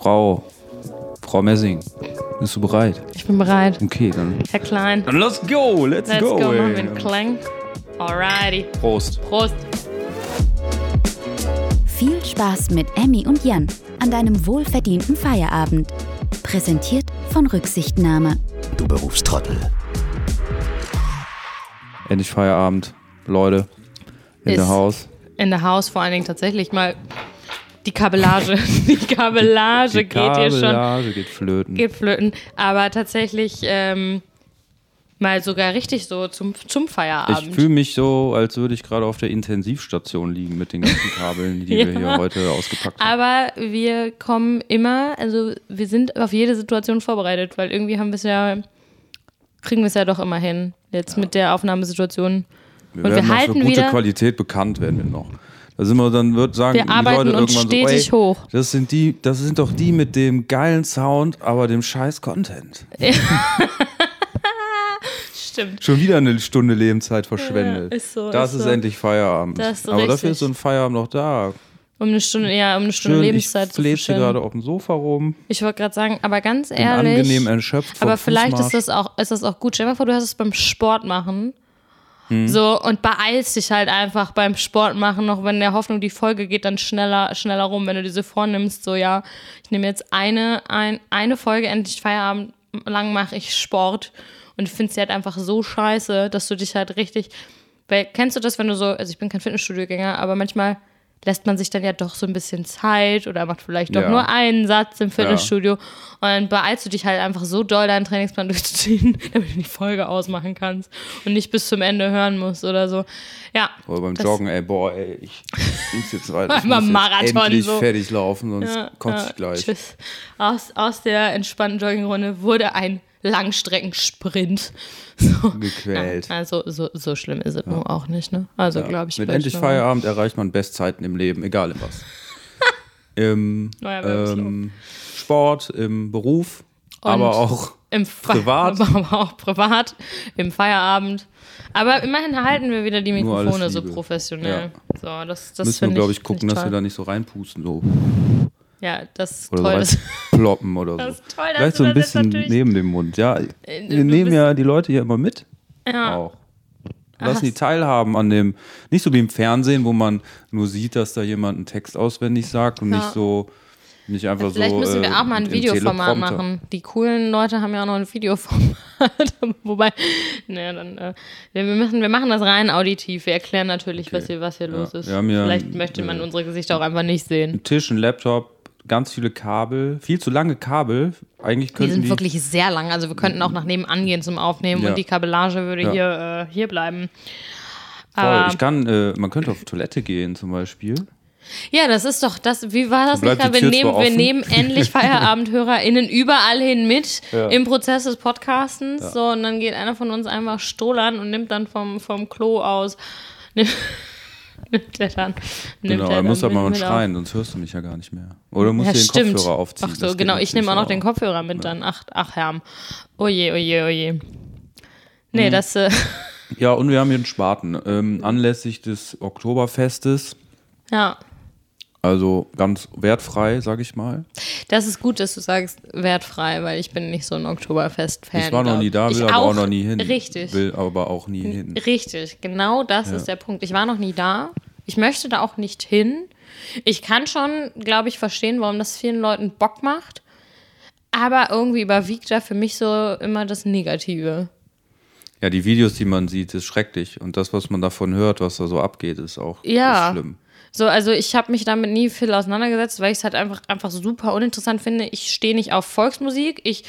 Frau, Frau Messing, bist du bereit? Ich bin bereit. Okay, dann, Herr Klein. dann let's go, let's, Let's go. go, ey. machen wir einen Klang. Alrighty. Prost. Prost. Viel Spaß mit Emmy und Jan an deinem wohlverdienten Feierabend. Präsentiert von Rücksichtnahme. Du Berufstrottel. Endlich Feierabend, Leute. In der Haus. In der Haus vor allen Dingen tatsächlich mal die Kabellage. Die Kabellage Die geht hier schon. Kabellage geht flöten. Geht flöten. Aber tatsächlich ähm, mal sogar richtig so zum, zum ich Feierabend. fühle mich so, als würde ich gerade auf der Intensivstation liegen mit den ganzen Kabeln, die wir Ja. hier heute ausgepackt haben. Aber wir kommen immer, also wir sind auf jede Situation vorbereitet, weil irgendwie haben wir es ja, kriegen wir es ja doch immer hin. Jetzt mit der Aufnahmesituation. Wir und werden wir halten für gute wieder- Qualität bekannt, werden wir noch. Da sind wir dann, wird sagen, Wir die arbeiten Leute uns irgendwann stetig so, hoch. Das sind die, das sind doch die mit dem geilen Sound, aber dem scheiß Content. Stimmt. Schon wieder eine Stunde Lebenszeit verschwendet. Ja, ist so, Das ist ist so. endlich Feierabend. Ist so aber dafür richtig. ist so ein Feierabend noch da. Um eine Stunde, ja, um eine Stunde Schön, ich Lebenszeit zu fletsche verschwenden. gerade auf dem Sofa rum, Ich wollte gerade sagen, aber ganz bin ehrlich. angenehm erschöpft aber vielleicht ist das, auch, ist das auch gut. Stell dir mal vor, du hast es beim Sport machen. Hm. So, und beeilst dich halt einfach beim Sport machen, noch wenn der Hoffnung, die Folge geht dann schneller, schneller rum, wenn du diese vornimmst, so ja, ich nehme jetzt eine, ein, eine Folge, endlich Feierabend lang mache ich Sport und finde sie halt einfach so scheiße, dass du dich halt richtig, weil kennst du das, wenn du so, also ich bin kein Fitnessstudiogänger, aber manchmal lässt man sich dann ja doch so ein bisschen Zeit oder macht vielleicht doch Ja. nur einen Satz im Fitnessstudio und dann beeilst du dich halt einfach so doll, deinen Trainingsplan durchzuziehen, damit du die Folge ausmachen kannst und nicht bis zum Ende hören musst oder so. Ja. Oder beim Joggen, ey, boah, ey, ich muss jetzt weiter. Ich muss jetzt Marathon endlich so. fertig laufen, sonst Ja, kotze ja, ich gleich. Tschüss. Aus, aus der entspannten Joggingrunde wurde ein Langstreckensprint. So. Gequält. Ja, also so, so schlimm ist es nun auch nicht, ne? Also Ja. glaube ich. Mit endlich Feierabend erreicht man Bestzeiten im Leben, egal in was. Im ähm, Sport, im Beruf, Und aber auch Im Fe- Privat. Aber auch privat, im Feierabend. Aber immerhin halten wir wieder die Mikrofone so professionell. So, das, das müssen wir, glaube ich, gucken, dass wir da nicht so reinpusten, so. Ja, das ist Oder toll. so Das, reinploppen oder so. das ist toll, Vielleicht so ein bisschen neben dem Mund. Ja, du wir nehmen ja die Leute hier immer mit. ja. Auch. Lassen die teilhaben an dem, nicht so wie im Fernsehen, wo man nur sieht, dass da jemand einen Text auswendig sagt und Ja. nicht so, nicht einfach Vielleicht so. müssen wir äh, auch mal ein Videoformat machen. Die coolen Leute haben ja auch noch ein Videoformat. Wobei, naja, dann, äh, wir, müssen, wir machen das rein auditiv. Wir erklären natürlich, was hier, was hier los ist. ja Vielleicht möchte man äh, unsere Gesichter auch einfach nicht sehen. Ein Tisch, ein Laptop, ganz viele Kabel, viel zu lange Kabel. Eigentlich Die könnten sind die, wirklich sehr lang. Also wir könnten auch nach nebenan gehen zum Aufnehmen Ja. und die Kabellage würde Ja. hier, äh, hier bleiben. voll. Aber- Ich kann, äh, man könnte auf Toilette gehen zum Beispiel. Ja, das ist doch das. Wie war das nicht? die Wir nehmen, wir nehmen endlich FeierabendhörerInnen überall hin mit Ja. im Prozess des Podcastens. So, und dann geht einer von uns einfach stohlern und nimmt dann vom, vom Klo aus. Nimmt, der dann. Nimmt Genau, er muss aber mal schreien, sonst hörst du mich ja gar nicht mehr. Oder musst Ja, du den stimmt. Kopfhörer aufziehen. Ach so, genau. Ich nehme auch noch den Kopfhörer mit dann. Ach, ach Herm. Oje, oje, oje. Nee, das. Äh, Ja, und wir haben hier einen Spaten. Ähm, anlässlich des Oktoberfestes, ja. Also ganz wertfrei, sag ich mal. Das ist gut, dass du sagst, wertfrei, weil ich bin nicht so ein Oktoberfest-Fan. Ich war noch nie da, will Ich aber auch noch nie hin. Richtig. Will aber auch nie hin. Richtig, genau das ist der Punkt. Ich war noch nie da. Ich möchte da auch nicht hin. Ich kann schon, glaube ich, verstehen, warum das vielen Leuten Bock macht. Aber irgendwie überwiegt da für mich so immer das Negative. Ja, die Videos, die man sieht, ist schrecklich. Und das, was man davon hört, was da so abgeht, ist auch Ja. ist schlimm. So, also ich habe mich damit nie viel auseinandergesetzt, weil ich es halt einfach, einfach super uninteressant finde. Ich stehe nicht auf Volksmusik. Ich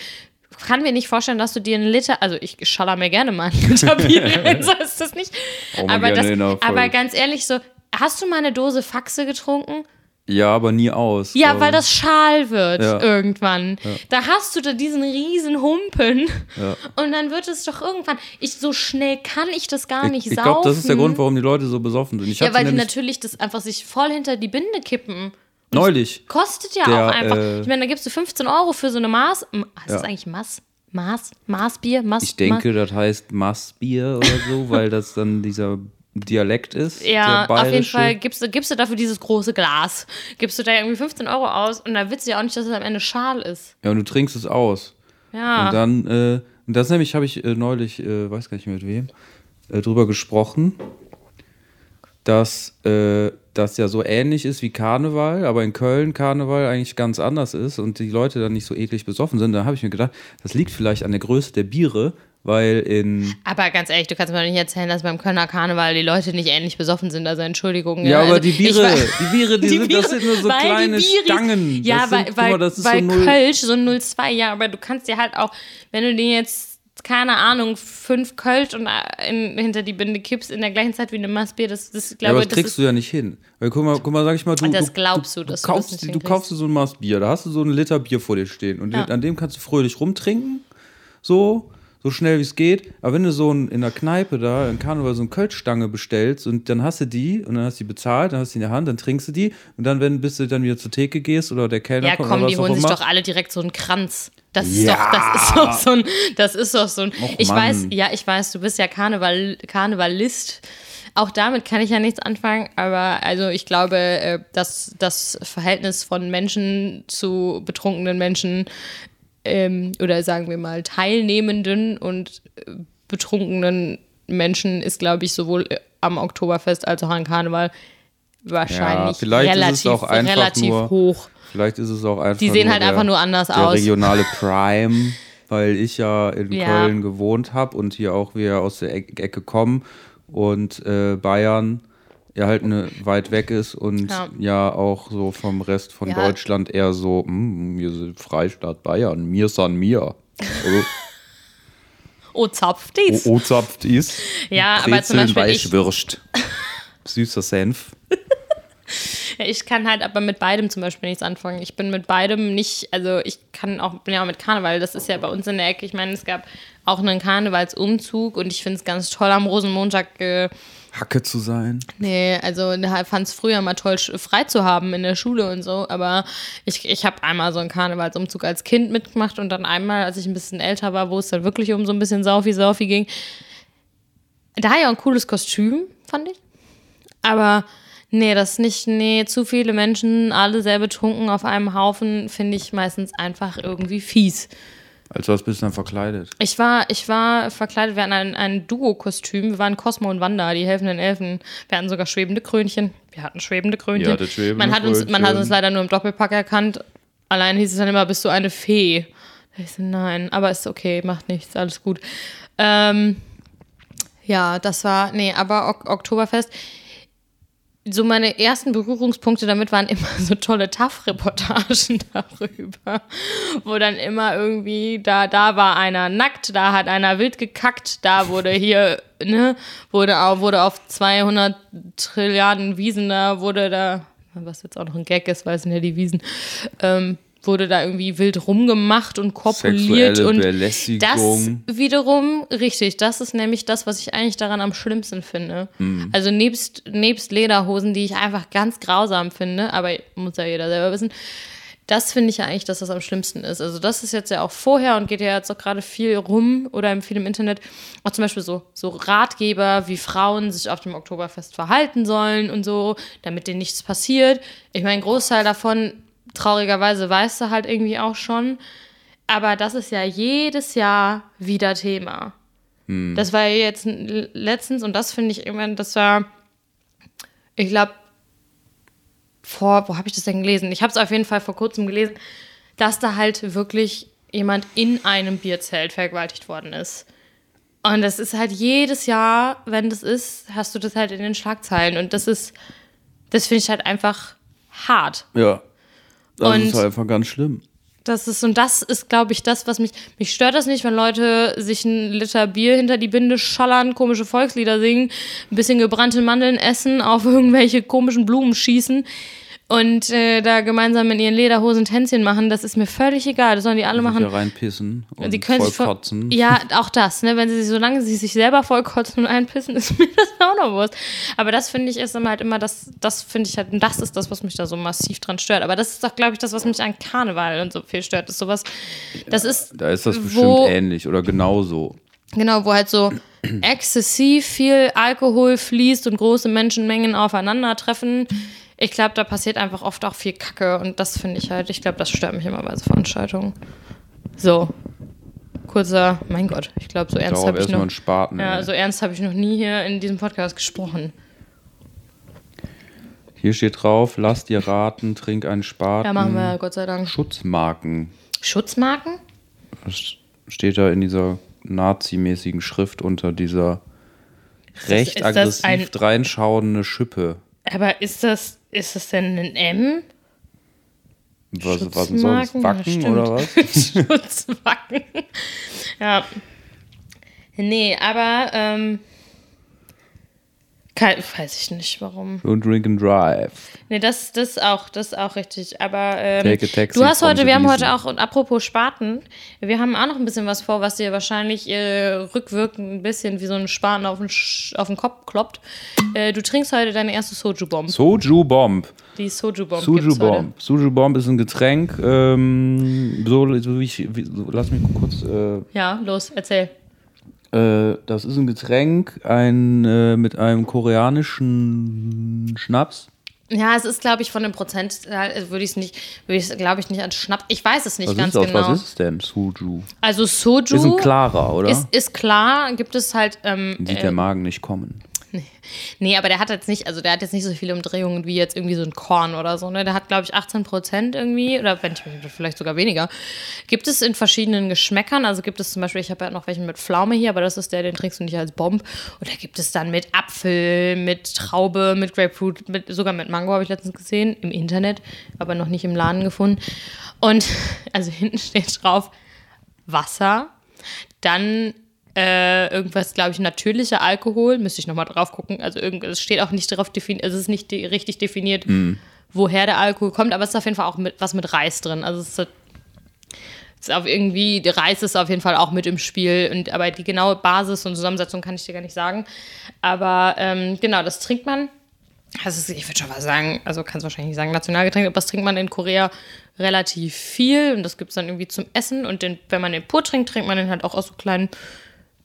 kann mir nicht vorstellen, dass du dir einen Liter, also ich schaller mir gerne mal einen Liter Bier so ist das nicht. Mal Aber, das, aber ganz ehrlich, so, hast du mal eine Dose Faxe getrunken? Ja, aber nie aus. Ja, weil ich. das schal wird Ja. irgendwann. Da hast du da diesen riesen Humpen Ja. und dann wird es doch irgendwann. Ich so schnell kann ich das gar nicht Ich, ich saufen. glaube, das ist der Grund, warum die Leute so besoffen sind. Ich Ja, weil die natürlich das einfach sich voll hinter die Binde kippen. neulich. Kostet ja Der, auch einfach. äh, ich meine, da gibst du 15 Euro für so eine Maß. Heißt das Ja. eigentlich Maß? Maß? Maßbier? Maß? Ich denke, das heißt Massbier oder so, weil das dann dieser Dialekt ist. Ja, auf jeden. Fall gibst du, gibst du dafür dieses große Glas. Gibst du da irgendwie 15 Euro aus und da willst du ja auch nicht, dass es am Ende schal ist. Ja, und du trinkst es aus. Ja. Und dann, äh, und das nämlich habe ich äh, neulich, äh, weiß gar nicht mehr mit wem, äh, drüber gesprochen, dass äh, das ja so ähnlich ist wie Karneval, aber in Köln Karneval eigentlich ganz anders ist und die Leute dann nicht so eklig besoffen sind. Da habe ich mir gedacht, das liegt vielleicht an der Größe der Biere, weil in. Aber ganz ehrlich, du kannst mir doch nicht erzählen, dass beim Kölner Karneval die Leute nicht ähnlich besoffen sind. Also Entschuldigung. Ja, aber also die ich Biere, war- die Biere, die, sind, das Biere, sind nur so die kleine Bieris- Stangen. Ja, das weil, sind, weil, mal, das weil so null, Kölsch so 0,2, ja, aber du kannst dir halt auch, wenn du dir jetzt, keine Ahnung, fünf Kölsch und äh, in, hinter die Binde kippst in der gleichen Zeit wie eine Maßbier, das, das Ja, glaube aber ich, das das kriegst ist, du ja nicht hin. Weil guck mal, guck mal, sag ich mal, du, Das du, glaubst du, du, du das kaufst, du kaufst so ein Maß Bier, da hast du so einen Liter Bier vor dir stehen und Ja. an dem kannst du fröhlich rumtrinken, so, so schnell wie es geht. Aber wenn du so ein, in der Kneipe da in Karneval so eine Kölschstange bestellst und dann hast du die und dann hast du die bezahlt, dann hast du die in der Hand, dann trinkst du die und dann, wenn bis du dann wieder zur Theke gehst oder der Kellner ja kommt komm, oder die was auch holen sich immer, doch alle direkt so einen Kranz. Das ist Ja. doch, das ist doch so ein, das ist doch so ein, Och, ich Mann. weiß, ja, ich weiß, du bist ja Karneval, Karnevalist. Auch damit kann ich ja nichts anfangen, aber also ich glaube, äh, dass das Verhältnis von Menschen zu betrunkenen Menschen ähm, oder sagen wir mal teilnehmenden und äh, betrunkenen Menschen ist, glaube ich, sowohl äh, am Oktoberfest als auch am Karneval wahrscheinlich es relativ, relativ nur- hoch. Vielleicht ist es auch einfach Die sehen halt der, einfach nur anders der aus. regionale Prime, weil ich ja in Ja. Köln gewohnt habe und hier auch wieder aus der Eck- Ecke kommen und äh, Bayern ja halt ne, weit weg ist und ja. Ja. auch so vom Rest von Ja. Deutschland eher so, "Hm, wir sind Freistaat Bayern, mir san mir. Also, Oh, zapft dies. o, o zapft ist. Ja, aber zum Brezeln, Beispiel ich, Weichwürst. Süßer Senf. ich kann halt aber mit beidem zum Beispiel nichts anfangen. Ich bin mit beidem nicht, also ich kann auch, bin ja auch mit Karneval, das ist ja bei uns in der Ecke. Ich meine, es gab auch einen Karnevalsumzug und ich finde es ganz toll am Rosenmontag. Äh, Hacke zu sein. Nee, also ich fand es früher mal toll, frei zu haben in der Schule und so, aber ich, ich habe einmal so einen Karnevalsumzug als Kind mitgemacht und dann einmal, als ich ein bisschen älter war, wo es dann wirklich um so ein bisschen Saufi-Saufi ging. Da ja ein cooles Kostüm, fand ich. Aber nee, das nicht, nee, zu viele Menschen, alle sehr betrunken auf einem Haufen, finde ich meistens einfach irgendwie fies. Als was bist du dann verkleidet? Ich war, ich war verkleidet, wir hatten ein, ein Duo-Kostüm. Wir waren Cosmo und Wanda, die helfenden Elfen. Wir hatten sogar schwebende Krönchen. Wir hatten schwebende Krönchen. Hattet schwebende man, hat uns, man hat Krönchen. uns leider nur im Doppelpack erkannt. Allein hieß es dann immer, bist du eine Fee? Ich so, nein, aber ist okay, macht nichts, alles gut. Ähm, ja, das war, nee, aber ok Oktoberfest. So meine ersten Berührungspunkte damit waren immer so tolle TAF-Reportagen darüber, wo dann immer irgendwie, da, da war einer nackt, da hat einer wild gekackt, da wurde hier, ne, wurde, au- wurde auf 200 Trilliarden Wiesen, da wurde da, was jetzt auch noch ein Gag ist, weil es sind ja die Wiesen, ähm, wurde da irgendwie wild rumgemacht und kopuliert und das wiederum, richtig, das ist nämlich das, was ich eigentlich daran am schlimmsten finde. Also nebst, nebst Lederhosen, die ich einfach ganz grausam finde, aber muss ja jeder selber wissen, das finde ich ja eigentlich, dass das am schlimmsten ist. Also das ist jetzt ja auch vorher und geht ja jetzt auch gerade viel rum oder im- viel im Internet. Auch zum Beispiel so, so Ratgeber, wie Frauen sich auf dem Oktoberfest verhalten sollen und so, damit denen nichts passiert. Ich meine, ein Großteil davon, traurigerweise, weißt du halt irgendwie auch schon. Aber das ist ja jedes Jahr wieder Thema. Das war jetzt letztens und das finde ich irgendwann, das war, ich glaube, vor, wo habe ich das denn gelesen? Ich habe es auf jeden Fall vor kurzem gelesen, dass da halt wirklich jemand in einem Bierzelt vergewaltigt worden ist. Und das ist halt jedes Jahr, wenn das ist, hast du das halt in den Schlagzeilen. Und das ist, das finde ich halt einfach hart. Ja. Das Und- ist einfach ganz schlimm. Das ist, und das ist, glaube ich, das, was mich. Mich stört das nicht, wenn Leute sich einen Liter Bier hinter die Binde schallern, komische Volkslieder singen, ein bisschen gebrannte Mandeln essen, auf irgendwelche komischen Blumen schießen und äh, da gemeinsam in ihren Lederhosen Tänzchen machen. Das ist mir völlig egal. Das sollen die alle machen. Da reinpissen und Sie können voll sich voll, kotzen. Ja, auch das, ne? Wenn sie sich, solange sie sich selber vollkotzen und einpissen, ist mir das auch noch Wurst. Aber das finde ich ist immer halt immer das, das finde ich halt, und das ist das, was mich da so massiv dran stört. Aber das ist doch, glaube ich, das, was mich an Karneval und so viel stört. Ist sowas, das ist, Da ist das bestimmt wo, ähnlich oder genauso. Genau, wo halt so exzessiv viel Alkohol fließt und große Menschenmengen aufeinandertreffen. Ich glaube, da passiert einfach oft auch viel Kacke und das finde ich halt, ich glaube, das stört mich immer bei so Veranstaltungen. So. Kurzer, mein Gott, ich glaube, so ernst habe ich noch. Spaten. Ja, so ernst habe ich noch nie hier in diesem Podcast gesprochen. Hier steht drauf, lass dir raten, trink einen Spaten. Ja, machen wir, Gott sei Dank. Schutzmarken. Schutzmarken? Das steht da in dieser nazimäßigen Schrift unter dieser recht ist das aggressiv ein- dreinschauende Schippe. Aber ist das, ist das denn ein M? Was, was? Schutzmarken? Ja, Wacken stimmt. oder was? Schutzwacken. Ja. Nee, aber ähm, kein, weiß ich nicht, warum. Don't drink and drive. Nee, das, das auch, das ist auch richtig. Aber ähm, Take a taxi du hast heute, wir haben heute auch, und apropos Spaten, wir haben auch noch ein bisschen was vor, was dir wahrscheinlich äh, rückwirkend ein bisschen wie so ein Spaten auf den, Sch auf den Kopf kloppt. Äh, du trinkst heute deine erste Soju-Bomb. Soju Bomb. Die Soju-Bomb Soju gibt's heute. Bomb. Soju Bomb ist ein Getränk. Ähm, so, so wie ich, wie, so, lass mich kurz. Äh, Ja, los, erzähl. Äh, das ist ein Getränk, ein äh, mit einem koreanischen Schnaps. Ja, es ist, glaube ich, von dem Prozent, äh, würde ich es nicht, würde ich glaube ich, nicht als Schnapp. Ich weiß es nicht Was ganz ist das? genau. Was ist es denn? Soju. Also Soju Ist ein klarer, oder? ist, ist klar, gibt es halt. Ähm, Sieht äh, der Magen nicht kommen. nee, aber der hat jetzt nicht, also der hat jetzt nicht so viele Umdrehungen wie jetzt irgendwie so ein Korn oder so. Ne? Der hat, glaube ich, 18 Prozent irgendwie oder wenn ich vielleicht sogar weniger. Gibt es in verschiedenen Geschmäckern. Also gibt es zum Beispiel, ich habe ja noch welchen mit Pflaume hier, aber das ist der, den trinkst du nicht als Bomb. Oder gibt es dann mit Apfel, mit Traube, mit Grapefruit, mit, sogar mit Mango habe ich letztens gesehen im Internet, aber noch nicht im Laden gefunden. Und also hinten steht drauf Wasser, dann äh, irgendwas, glaube ich, natürlicher Alkohol, müsste ich nochmal drauf gucken. Also es steht auch nicht darauf definiert, es ist nicht de richtig definiert, woher der Alkohol kommt, aber es ist auf jeden Fall auch mit, was mit Reis drin. Also es ist, ist auf irgendwie, der Reis ist auf jeden Fall auch mit im Spiel. Und, aber die genaue Basis und Zusammensetzung kann ich dir gar nicht sagen. Aber ähm, genau, das trinkt man. Also ich würde schon was sagen, also kannst wahrscheinlich nicht sagen Nationalgetränk, aber das trinkt man in Korea relativ viel und das gibt es dann irgendwie zum Essen und den, wenn man den pur trinkt, trinkt man den halt auch aus so kleinen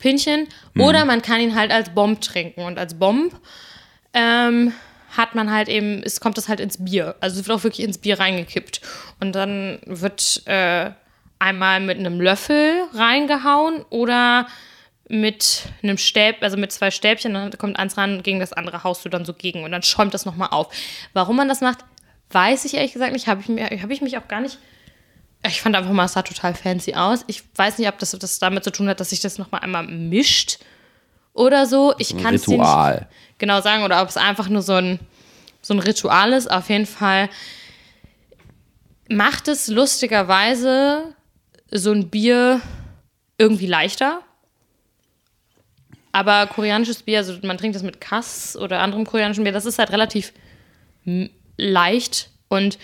Pinchen. Oder man kann ihn halt als Bomb trinken. Und als Bomb ähm, hat man halt eben, es kommt das halt ins Bier, also es wird auch wirklich ins Bier reingekippt. Und dann wird äh, einmal mit einem Löffel reingehauen oder mit einem Stäb, also mit zwei Stäbchen, dann kommt eins ran, gegen das andere haust du dann so gegen. Und dann schäumt das nochmal auf. Warum man das macht, weiß ich ehrlich gesagt nicht, habe ich, mir- hab ich mich auch gar nicht. Ich fand einfach mal, es sah total fancy aus. Ich weiß nicht, ob das, das damit zu tun hat, dass sich das nochmal einmal mischt oder so. Ich kann es nicht genau sagen oder ob es einfach nur so ein, so ein Ritual ist. Auf jeden Fall macht es lustigerweise so ein Bier irgendwie leichter. Aber koreanisches Bier, also man trinkt das mit Kass oder anderem koreanischen Bier, das ist halt relativ leicht. Und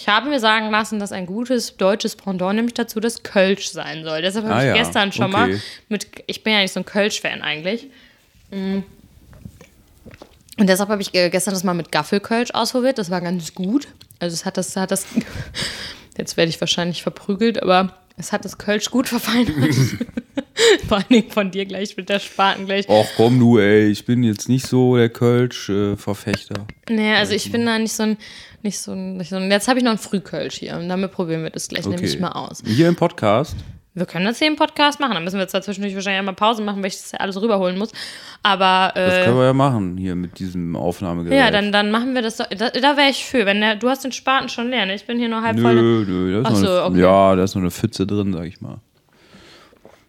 ich habe mir sagen lassen, dass ein gutes deutsches Pendant nämlich dazu das Kölsch sein soll. Deshalb habe Ah ich ja, gestern schon mal okay. mit, ich bin ja nicht so ein Kölsch-Fan eigentlich. Und deshalb habe ich ge- gestern das mal mit Gaffelkölsch ausprobiert. Das war ganz gut. Also es hat das, hat das, jetzt werde ich wahrscheinlich verprügelt, aber es hat das Kölsch gut verfeinert. Vor allen Dingen von dir gleich mit der Spaten gleich. Och komm du, ey, ich bin jetzt nicht so der Kölsch-Verfechter. Nee, also ich bin da nicht so ein, nicht so ein, nicht so ein jetzt habe ich noch einen Frühkölsch hier und damit probieren wir das gleich nämlich mal aus. Hier im Podcast. Wir können das hier im Podcast machen, dann müssen wir jetzt zwischendurch wahrscheinlich einmal Pause machen, weil ich das ja alles rüberholen muss. Aber Das äh, können wir ja machen, hier mit diesem Aufnahmegerät. ja, dann, dann machen wir das doch. Da, da wäre ich für, wenn der, du hast den Spaten schon leer, ne? Ich bin hier nur halb voll. Nö, nö, da ist, Ach noch so, eine, okay. ja, da ist noch eine Pfütze drin, sag ich mal.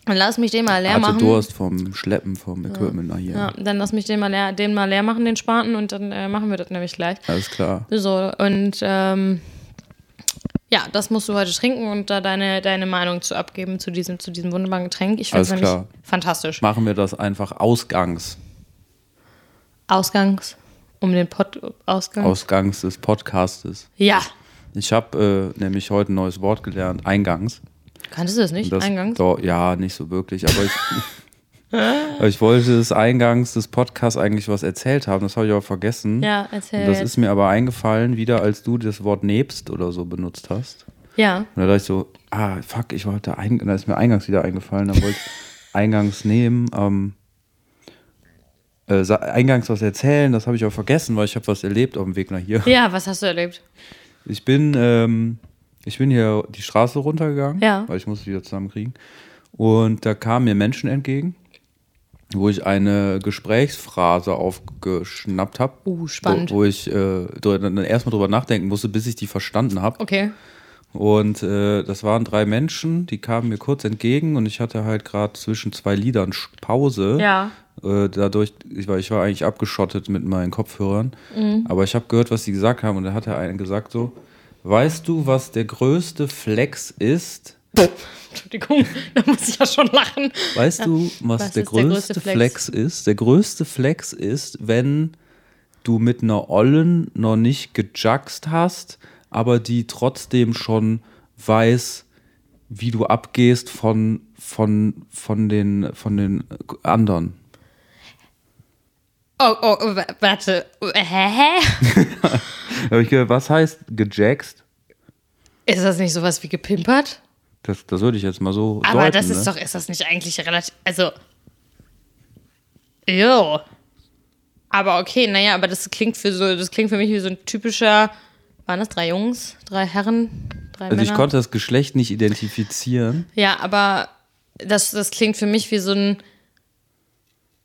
Dann lass mich den mal leer Hatte machen. Durst vom Schleppen vom Equipment nach hier. Ja, dann lass mich den mal leer, den mal leer machen, den Spaten, und dann äh, machen wir das nämlich gleich. Alles klar. So, und ähm, ja, das musst du heute trinken und da deine, deine Meinung zu abgeben zu diesem, zu diesem wunderbaren Getränk. Ich finde es nämlich klar. fantastisch. Machen wir das einfach ausgangs. Ausgangs, um den Pod Ausgang. Ausgangs des Podcastes. ja. Ich habe äh, nämlich heute ein neues Wort gelernt, eingangs. Kanntest du das nicht? Das, Eingangs? Doch, ja, nicht so wirklich, aber ich, aber ich wollte des Eingangs des Podcasts eigentlich was erzählt haben, das habe ich aber vergessen. Ja, erzähl Und das ist mir aber eingefallen, wieder als du das Wort nebst oder so benutzt hast. Ja. Und da dachte ich so, ah, fuck, ich wollte ein, da ist mir eingangs wieder eingefallen, dann wollte eingangs nehmen. Ähm, äh, eingangs was erzählen, das habe ich auch vergessen, weil ich habe was erlebt auf dem Weg nach hier. Ja, was hast du erlebt? Ich bin, ähm, ich bin hier die Straße runtergegangen, Ja. weil ich musste die wieder zusammenkriegen. Und da kamen mir Menschen entgegen, wo ich eine Gesprächsphrase aufgeschnappt habe. Uh, spannend. Wo, wo ich äh, dann erstmal drüber nachdenken musste, bis ich die verstanden habe. Okay. Und äh, das waren drei Menschen, die kamen mir kurz entgegen und ich hatte halt gerade zwischen zwei Liedern Pause. Ja. Äh, dadurch, ich war, ich war eigentlich abgeschottet mit meinen Kopfhörern. Mhm. Aber ich habe gehört, was sie gesagt haben. Und da hat der eine gesagt so, weißt du, was der größte Flex ist? Entschuldigung, da muss ich ja schon lachen. Weißt du, was, Was der, ist der größte größte Flex? Flex? ist? Der größte Flex ist, wenn du mit einer Ollen noch nicht gejuckst hast, aber die trotzdem schon weiß, wie du abgehst von, von, von, den, von den anderen. Oh, oh, oh, wa- warte. Hä? Hab ich gedacht, was heißt gejackst? Ist das nicht sowas wie gepimpert? Das, das würde ich jetzt mal so Aber deuten, das ist ne? doch, ist das nicht eigentlich relativ, also, jo. Aber okay, naja, aber das klingt für so, das klingt für mich wie so ein typischer, waren das drei Jungs, drei Herren, drei Also Männer? ich konnte das Geschlecht nicht identifizieren. Ja, aber das, das klingt für mich wie so ein.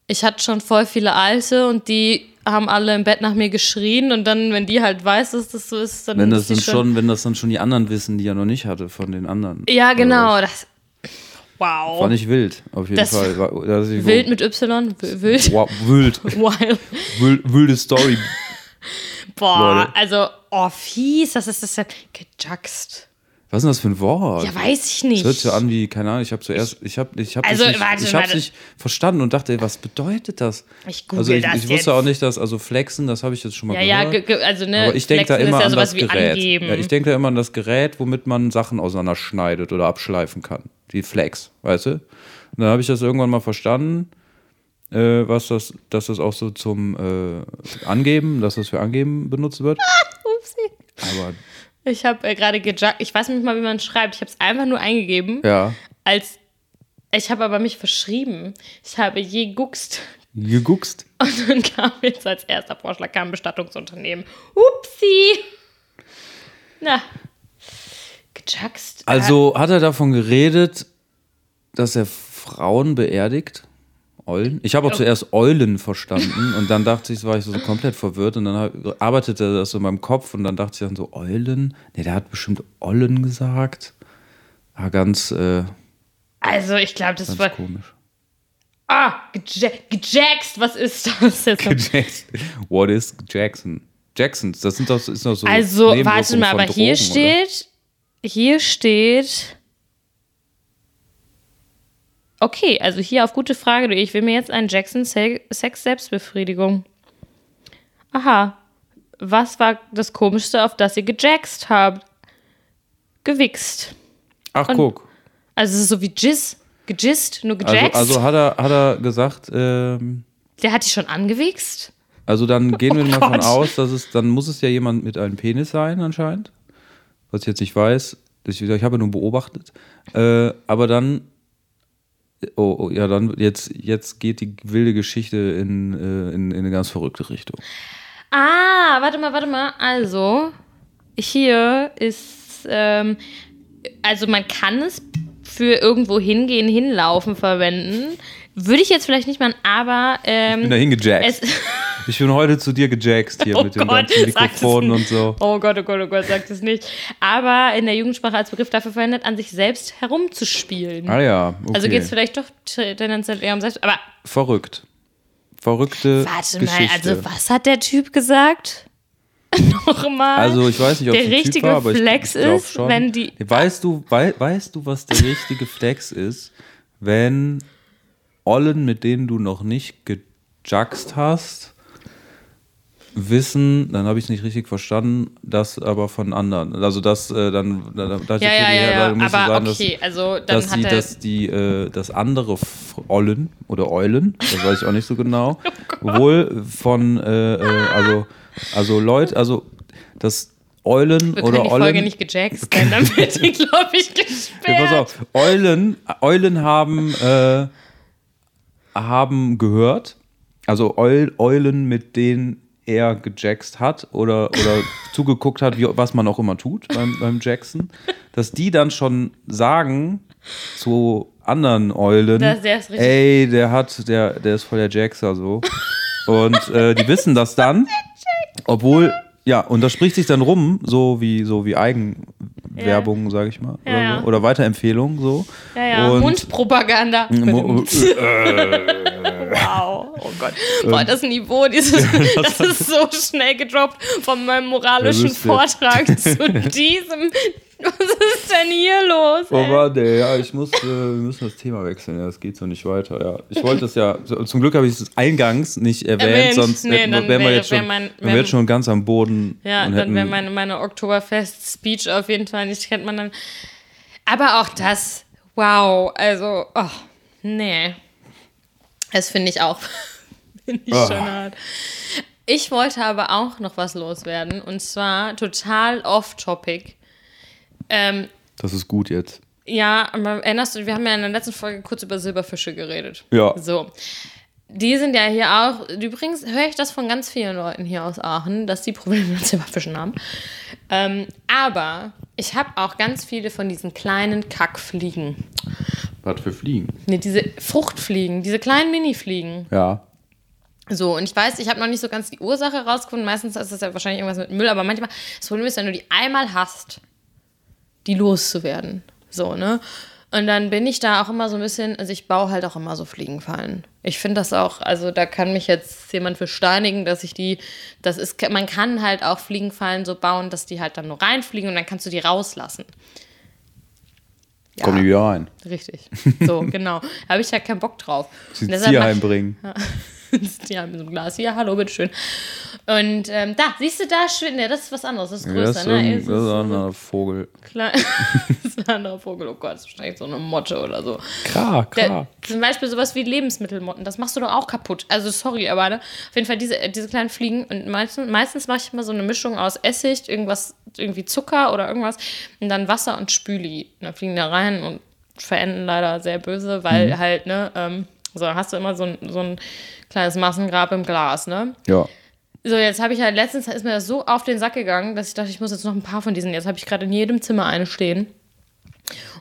Ich hatte schon voll viele Alte und die haben alle im Bett nach mir geschrien und dann, wenn die halt weiß, dass das so ist, dann Wenn das dann schon, wenn das dann schon die anderen wissen, die er noch nicht hatte von den anderen. Ja, genau. Das, wow. War nicht wild, auf jeden Das- Fall. Ich Wild mit Y? Wild? Wow, wild. Wild. wild. Wilde Story. Boah, Leute. also, oh, fies, was ist das denn? Gejuckst. Was ist denn das für ein Wort? Ja, weiß ich nicht. Das hört sich an wie, keine Ahnung, ich habe zuerst, ich habe ich hab Also, nicht, warte, ich hab's nicht verstanden und dachte, ey, was bedeutet das? Ich google also ich, das ich wusste jetzt. auch nicht, dass, also flexen, das habe ich jetzt schon mal Ja, ja, gehört. ge- ge- also, ne, Aber ich denke da immer ist ja an sowas das wie Gerät. angeben. Ja, ich denke da immer an das Gerät, womit man Sachen auseinanderschneidet oder abschleifen kann. Die Flex, weißt du? Und dann habe ich das irgendwann mal verstanden, äh, was das, dass das auch so zum äh, Angeben, dass das für Angeben benutzt wird. Upsi. Aber Ich habe äh, gerade gejuckt. Ich weiß nicht mal, wie man es schreibt. Ich habe es einfach nur eingegeben. ja, Als ich habe aber mich verschrieben. Ich habe je guckst. geguckst. Und dann kam jetzt als erster Vorschlag kam Bestattungsunternehmen. Upsi. Na. Gejuckst. Also hat er davon geredet, dass er Frauen beerdigt? Eulen? Ich habe auch zuerst Eulen verstanden und dann dachte ich, war ich so komplett verwirrt und dann arbeitete das so in meinem Kopf und dann dachte ich dann so, Eulen? Ne, der hat bestimmt Ollen gesagt. War ganz, äh, also ich glaube, das ganz war. komisch. Ah, geja gejackst. Was ist das jetzt? Jackson. What is Jackson? Jacksons, das sind doch, ist doch so. Also, warte mal, aber hier Drogen, oder? steht, hier steht, okay, also hier auf gute Frage, ich will mir jetzt einen Jackson Se Sex Selbstbefriedigung. Aha, was war das Komischste, auf das ihr gejackst habt? Gewichst. Ach, guck. Also es ist so wie Jizz, gejizzt, nur Also, gejackst. also hat er, hat er gesagt, ähm, Der hat die schon angewichst? Also dann gehen wir Oh mal von Gott. aus, dass es, dann muss es ja jemand mit einem Penis sein anscheinend. Was ich jetzt nicht weiß. Ich, ich habe nur beobachtet. Äh, aber dann, oh, oh, ja, dann, jetzt, jetzt geht die wilde Geschichte in, äh, in, in eine ganz verrückte Richtung. Ah, warte mal, warte mal. Also, hier ist, ähm, also man kann es für irgendwo hingehen, hinlaufen verwenden. Würde ich jetzt vielleicht nicht machen, aber Ich ähm, bin dahin gejackt. es, Ich bin heute zu dir gejackst hier Oh mit den Gott, ganzen sag es Mikrofonen und so. Oh Gott, oh Gott, oh Gott, sagt es nicht. Aber in der Jugendsprache als Begriff dafür verwendet, an sich selbst herumzuspielen. Ah ja, okay. Also geht es vielleicht doch tendenziell eher um selbst. Aber Verrückt. Verrückte warte Geschichte. mal, also was hat der Typ gesagt? Nochmal. Also ich weiß nicht, ob Der richtige war, ich, Flex ich glaub ist, wenn die- Weißt du, wei weißt du, was der richtige Flex ist, wenn Ollen, mit denen du noch nicht gejuckst hast, wissen, dann habe ich es nicht richtig verstanden, das aber von anderen. Also das äh, dann, da, da, da Ja, ja, ja, ja. aber sagen, okay, also dann dass, dass hat die, er. dass die, äh, dass andere Ollen oder Eulen, das weiß ich auch nicht so genau, Oh wohl von, äh, äh, also, also Leute, also das Eulen wir oder die Ollen. Folge nicht gejackst dann wird die, glaube ich, Ja, gesperrt. pass auf, Eulen, Eulen haben, äh, haben gehört, also Eul, Eulen, mit denen er gejackst hat oder, oder zugeguckt hat, wie, was man auch immer tut beim, beim Jackson, dass die dann schon sagen zu anderen Eulen, Das- der ey, der hat, der, der ist voll der Jackser so. Und äh, die wissen das dann, obwohl, ja, und das spricht sich dann rum, so wie, so wie Eigenwerbung, sage ich mal, Ja, oder, ja. so, oder Weiterempfehlung so. Ja, ja. Und- Mundpropaganda. Mo- Wow. Oh Gott. Boah, das Niveau, dieses, das ist so schnell gedroppt von meinem moralischen Vortrag zu diesem. Was ist denn hier los? Oh ey? warte, ja, ich muss, äh, wir müssen das Thema wechseln, ja, das geht so nicht weiter, ja. Ich wollte es ja, zum Glück habe ich es eingangs nicht erwähnt, Erwähnt. sonst Nee, hätten, wären wir wäre- jetzt schon, wär mein- wär- jetzt schon ganz am Boden. Ja, dann wäre meine, meine Oktoberfest-Speech auf jeden Fall nicht, kennt man dann. Aber auch das, wow, also, oh, nee. Das finde ich auch, finde ich Ah. schon hart. Ich wollte aber auch noch was loswerden und zwar total off-topic. Ähm, Das ist gut jetzt. ja, aber erinnerst du, wir haben ja in der letzten Folge kurz über Silberfische geredet. Ja. So. Die sind ja hier auch, übrigens höre ich das von ganz vielen Leuten hier aus Aachen, dass die Probleme mit Silberfischen haben. Ähm, aber ich habe auch ganz viele von diesen kleinen Kackfliegen. Was für Fliegen. Nee, diese Fruchtfliegen, diese kleinen Mini-Fliegen. Ja. So, und ich weiß, ich habe noch nicht so ganz die Ursache rausgefunden. Meistens ist das ja wahrscheinlich irgendwas mit Müll, aber manchmal, das Problem ist, wenn du die einmal hast, die loszuwerden. So, ne? Und dann bin ich da auch immer so ein bisschen, also ich baue halt auch immer so Fliegenfallen. Ich finde das auch, also da kann mich jetzt jemand für steinigen, dass ich die, das ist, man kann halt auch Fliegenfallen so bauen, dass die halt dann nur reinfliegen und dann kannst du die rauslassen. Ja, Komm nicht wieder rein. richtig. So, genau. Da habe ich ja keinen Bock drauf. Sie ins Tierheim bringen. ja, mit so einem Glas. Ja, hallo, bitteschön. Und ähm, da, siehst du, da schwindet. Ja, das ist was anderes. Das ist Ja, größer, das ist, ne? ein, Es das ist ist ein anderer Vogel. klein. das ist ein anderer Vogel. Oh Gott, das ist wahrscheinlich so eine Motte oder so. Klar, Der, zum Beispiel sowas wie Lebensmittelmotten, das machst du doch auch kaputt. Also sorry, aber ne, auf jeden Fall diese, diese kleinen Fliegen. Und meistens, meistens mache ich immer so eine Mischung aus Essig, irgendwas, irgendwie Zucker oder irgendwas und dann Wasser und Spüli. Und dann fliegen da rein und verenden leider sehr böse, weil Mhm. halt, ne, ähm, so hast du immer so ein, so ein kleines Massengrab im Glas, ne? Ja. So, jetzt habe ich halt letztens ist mir das so auf den Sack gegangen, dass ich dachte, ich muss jetzt noch ein paar von diesen. Jetzt habe ich gerade in jedem Zimmer eine stehen.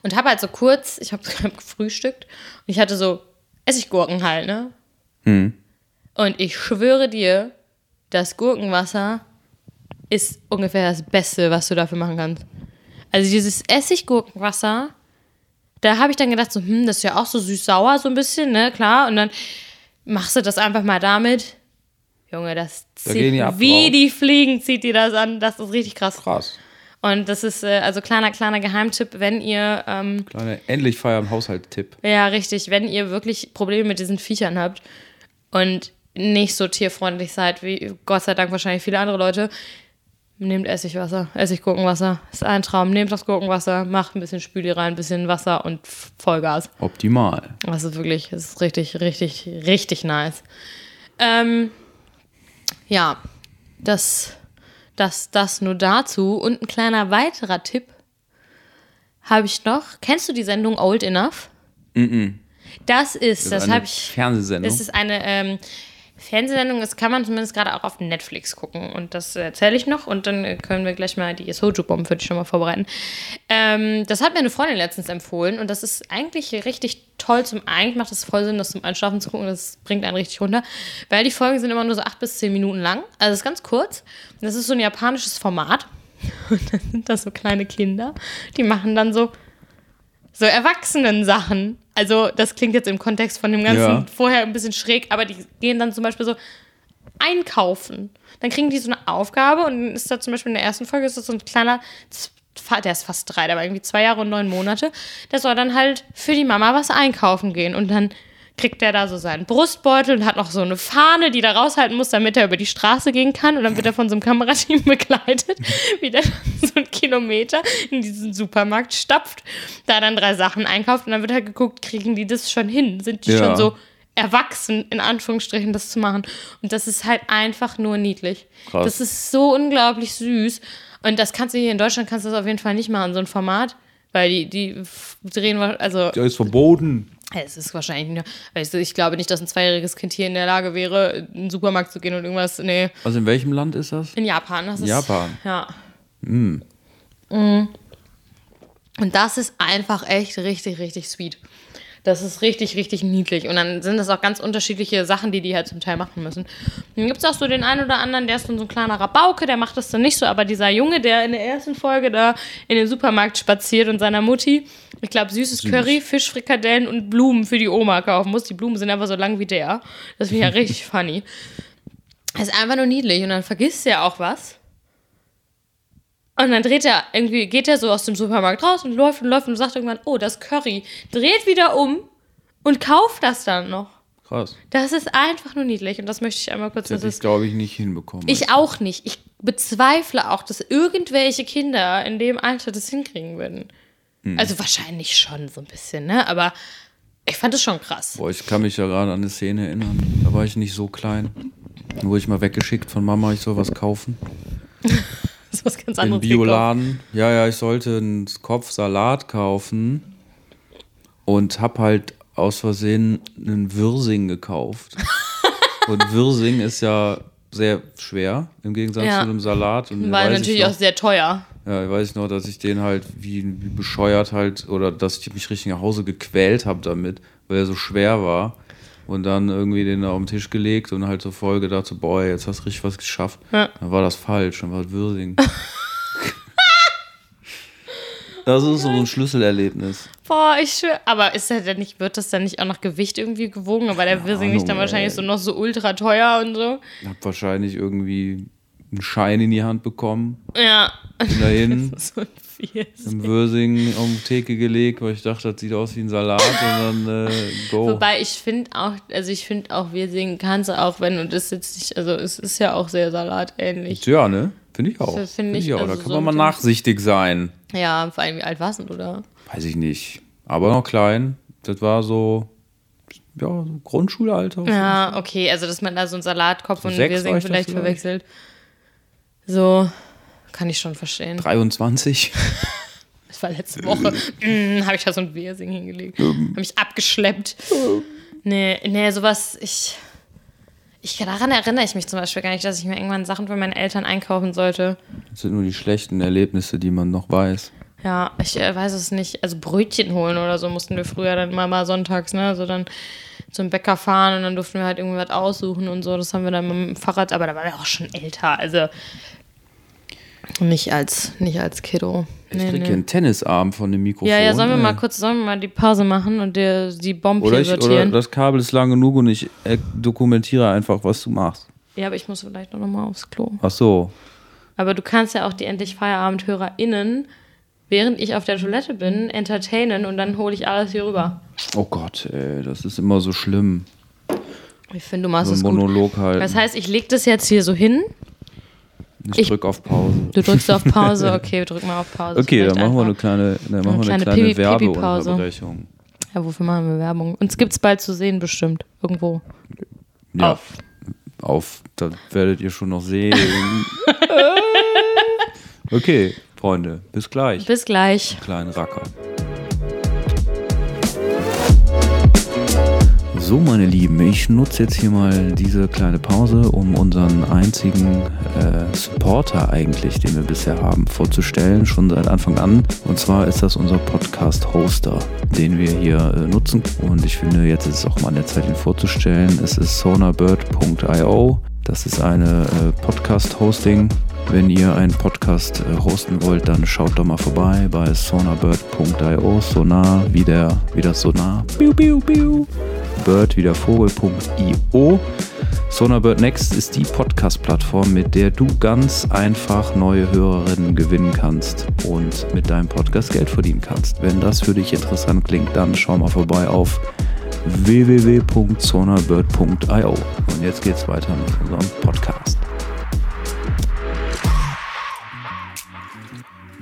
Und habe halt so kurz, ich habe gefrühstückt und ich hatte so Essiggurken halt, ne? Und ich schwöre dir, das Gurkenwasser ist ungefähr das Beste, was du dafür machen kannst. Also dieses Essiggurkenwasser, da habe ich dann gedacht, so, hm, das ist ja auch so süß-sauer so ein bisschen, ne, klar. Und dann machst du das einfach mal damit. Junge, das Da zieht, die ab wie die Fliegen zieht die das an. Das ist richtig krass. Krass. Und das ist äh, also kleiner, kleiner Geheimtipp, wenn ihr, ähm, Kleine endlich feiern Haushalt-Tipp. ja, richtig, wenn ihr wirklich Probleme mit diesen Viechern habt und nicht so tierfreundlich seid, wie Gott sei Dank wahrscheinlich viele andere Leute, nehmt Essigwasser, Essiggurkenwasser. Ist ein Traum. Nehmt das Gurkenwasser, macht ein bisschen Spüli rein, ein bisschen Wasser und Vollgas. Optimal. Das ist wirklich, das ist richtig, richtig, richtig nice. Ähm, ja, das, das, das nur dazu. Und ein kleiner weiterer Tipp habe ich noch. Kennst du die Sendung Old Enough? Das ist, das, eine habe ich. Fernsehsendung. Das ist eine ähm, Fernsehsendung, das kann man zumindest gerade auch auf Netflix gucken. Und das erzähle ich noch. Und dann können wir gleich mal die Soju-Bomb für dich schon mal vorbereiten. Ähm, das hat mir eine Freundin letztens empfohlen. Und das ist eigentlich richtig toll. Zum, eigentlich macht es voll Sinn, das zum Einschlafen zu gucken, das bringt einen richtig runter, weil die Folgen sind immer nur so acht bis zehn Minuten lang, also es ist ganz kurz. Das ist so ein japanisches Format. Und dann sind das so kleine Kinder, die machen dann so so Erwachsenen-Sachen. Also, das klingt jetzt im Kontext von dem Ganzen Ja. vorher ein bisschen schräg, aber die gehen dann zum Beispiel so einkaufen. Dann kriegen die so eine Aufgabe und dann ist da zum Beispiel in der ersten Folge ist das so ein kleiner, der ist fast drei, der war irgendwie zwei Jahre und neun Monate. Der soll dann halt für die Mama was einkaufen gehen und dann kriegt der da so seinen Brustbeutel und hat noch so eine Fahne, die da raushalten muss, damit er über die Straße gehen kann. Und dann wird er von so einem Kamerateam begleitet, wie der so einen Kilometer in diesen Supermarkt stapft, da dann drei Sachen einkauft und dann wird halt geguckt, kriegen die das schon hin? Sind die Ja. schon so erwachsen, in Anführungsstrichen, das zu machen? Und das ist halt einfach nur niedlich. Krass. Das ist so unglaublich süß. Und das kannst du hier in Deutschland kannst du das auf jeden Fall nicht machen, so ein Format. Weil die, die drehen, also Der ist verboten. Es ist wahrscheinlich nur, also ich glaube nicht, dass ein zweijähriges Kind hier in der Lage wäre, in den Supermarkt zu gehen und irgendwas. Nee, Also in welchem Land ist das? in Japan. Das ist, Japan. Ja. Mm. Und das ist einfach echt richtig, richtig sweet. Das ist richtig, richtig niedlich. Und dann sind das auch ganz unterschiedliche Sachen, die die halt zum Teil machen müssen. Dann gibt es auch so den einen oder anderen, der ist dann so ein kleiner Rabauke, der macht das dann nicht so. Aber dieser Junge, der in der ersten Folge da in den Supermarkt spaziert und seiner Mutti, ich glaube, süßes Curry, Fischfrikadellen und Blumen für die Oma kaufen muss. Die Blumen sind einfach so lang wie der. Das finde ich ja richtig funny. Das ist einfach nur niedlich. Und dann vergisst er auch was. Und dann dreht er irgendwie, geht er so aus dem Supermarkt raus und läuft und läuft und sagt irgendwann, oh, das Curry. Dreht wieder um und kauft das dann noch. Krass. Das ist einfach nur niedlich und das möchte ich einmal kurz. Das Das hätte ich, ist, glaube ich, nicht hinbekommen. ich auch nicht. Ich bezweifle auch, dass irgendwelche Kinder in dem Alter das hinkriegen würden. Also wahrscheinlich schon so ein bisschen, ne? Aber ich fand es schon krass. Boah, ich kann mich ja gerade an eine Szene erinnern. Da war ich nicht so klein. Da wurde ich mal weggeschickt von Mama, ich soll was kaufen. Das ist was ganz Im anderes. Bioladen. Ja, ja, ich sollte einen Kopf Salat kaufen und hab halt aus Versehen einen Wirsing gekauft. und Wirsing ist ja sehr schwer im Gegensatz Ja. zu einem Salat. Und War ich natürlich noch, auch sehr teuer. Ja, ich weiß noch, dass ich den halt wie, wie bescheuert halt oder dass ich mich richtig nach Hause gequält habe damit, weil er so schwer war. Und dann irgendwie den da auf den Tisch gelegt und halt so voll gedacht, so, boah, jetzt hast du richtig was geschafft. Ja. Dann war das falsch, dann war das Würsing. das ist so ein Schlüsselerlebnis. Boah, ich schwör. Aber ist das denn nicht, wird das dann nicht auch nach Gewicht irgendwie gewogen? Aber der Wirsing nicht dann wahrscheinlich ey. so noch so ultra teuer und so. Hab wahrscheinlich irgendwie einen Schein in die Hand bekommen. Ja. Bin dahin, So ein Fies. im Würsing auf die Theke gelegt, weil ich dachte, das sieht aus wie ein Salat und dann äh, go. Wobei ich finde auch, also ich finde auch, Wirsing kannst du auch, wenn du das jetzt nicht, also es ist ja auch sehr salatähnlich. Ja, ne? Finde ich auch. Finde find ich, auch. also da kann so man mal nachsichtig sein. Ja, vor allem, wie alt warst du, oder? Weiß ich nicht. Aber noch klein. Das war so, ja, so Grundschulalter. Ja, okay, also dass man da so einen Salatkopf und sechs Wirsing vielleicht. verwechselt. So, kann ich schon verstehen. 23. Das war letzte Woche. mm, habe ich da so ein Wirsing hingelegt. Habe mich abgeschleppt. Nee, nee, sowas, ich. Ich, daran erinnere ich mich zum Beispiel gar nicht, dass ich mir irgendwann Sachen für meine Eltern einkaufen sollte. Das sind nur die schlechten Erlebnisse, die man noch weiß. Ja, ich äh, weiß es nicht. Also Brötchen holen oder so mussten wir früher dann immer mal sonntags, ne? Also dann zum Bäcker fahren und dann durften wir halt irgendwie was aussuchen und so. Das haben wir dann mit dem Fahrrad, aber da war wir auch schon älter. Also nicht als, nicht als Kiddo. Ich Nee, krieg nee. hier einen Tennisarm von dem Mikrofon. Ja, ja, sollen wir mal kurz, sollen wir mal die Pause machen und dir die Bombe Oder, hier ich, oder sortieren? das Kabel ist lang genug und ich äh, dokumentiere einfach, was du machst. ja, aber ich muss vielleicht noch mal aufs Klo. Ach so. Aber du kannst ja auch die endlich FeierabendhörerInnen, während ich auf der Toilette bin, entertainen und dann hole ich alles hier rüber. Oh Gott, ey, das ist immer so schlimm. Ich finde, du machst So es gut. Monolog halt. Das heißt, ich lege das jetzt hier so hin. Ich, ich- drück auf Pause. Du drückst auf Pause. Okay, drück mal auf Pause. Okay, dann Vielleicht machen wir eine kleine, dann machen wir eine kleine kleine Pipi-. Werbeunterbrechung. Ja, wofür machen wir Werbung? Uns gibt's bald zu sehen, bestimmt. Irgendwo. Ja, Auf. auf, das werdet ihr schon noch sehen. okay, Freunde, bis gleich. Bis gleich. Kleinen Racker. So, meine Lieben, ich nutze jetzt hier mal diese kleine Pause, um unseren einzigen äh, Supporter eigentlich, den wir bisher haben, vorzustellen, schon seit Anfang an. Und zwar ist das unser Podcast-Hoster, den wir hier äh, nutzen. Und ich finde, jetzt ist es auch mal an der Zeit, ihn vorzustellen. Es ist sonarbird.io. Das ist eine äh, Podcast-Hosting. Wenn ihr einen Podcast äh, hosten wollt, dann schaut doch mal vorbei bei sonarbird.io. Sonar wie, das Sonar. Biu, biu, biu. Bird wie der Vogel.io. Sonarbird Next ist die Podcast-Plattform, mit der du ganz einfach neue Hörerinnen gewinnen kannst und mit deinem Podcast Geld verdienen kannst. Wenn das für dich interessant klingt, dann schau mal vorbei auf www.sonarbird.io. Und jetzt geht's weiter mit unserem Podcast.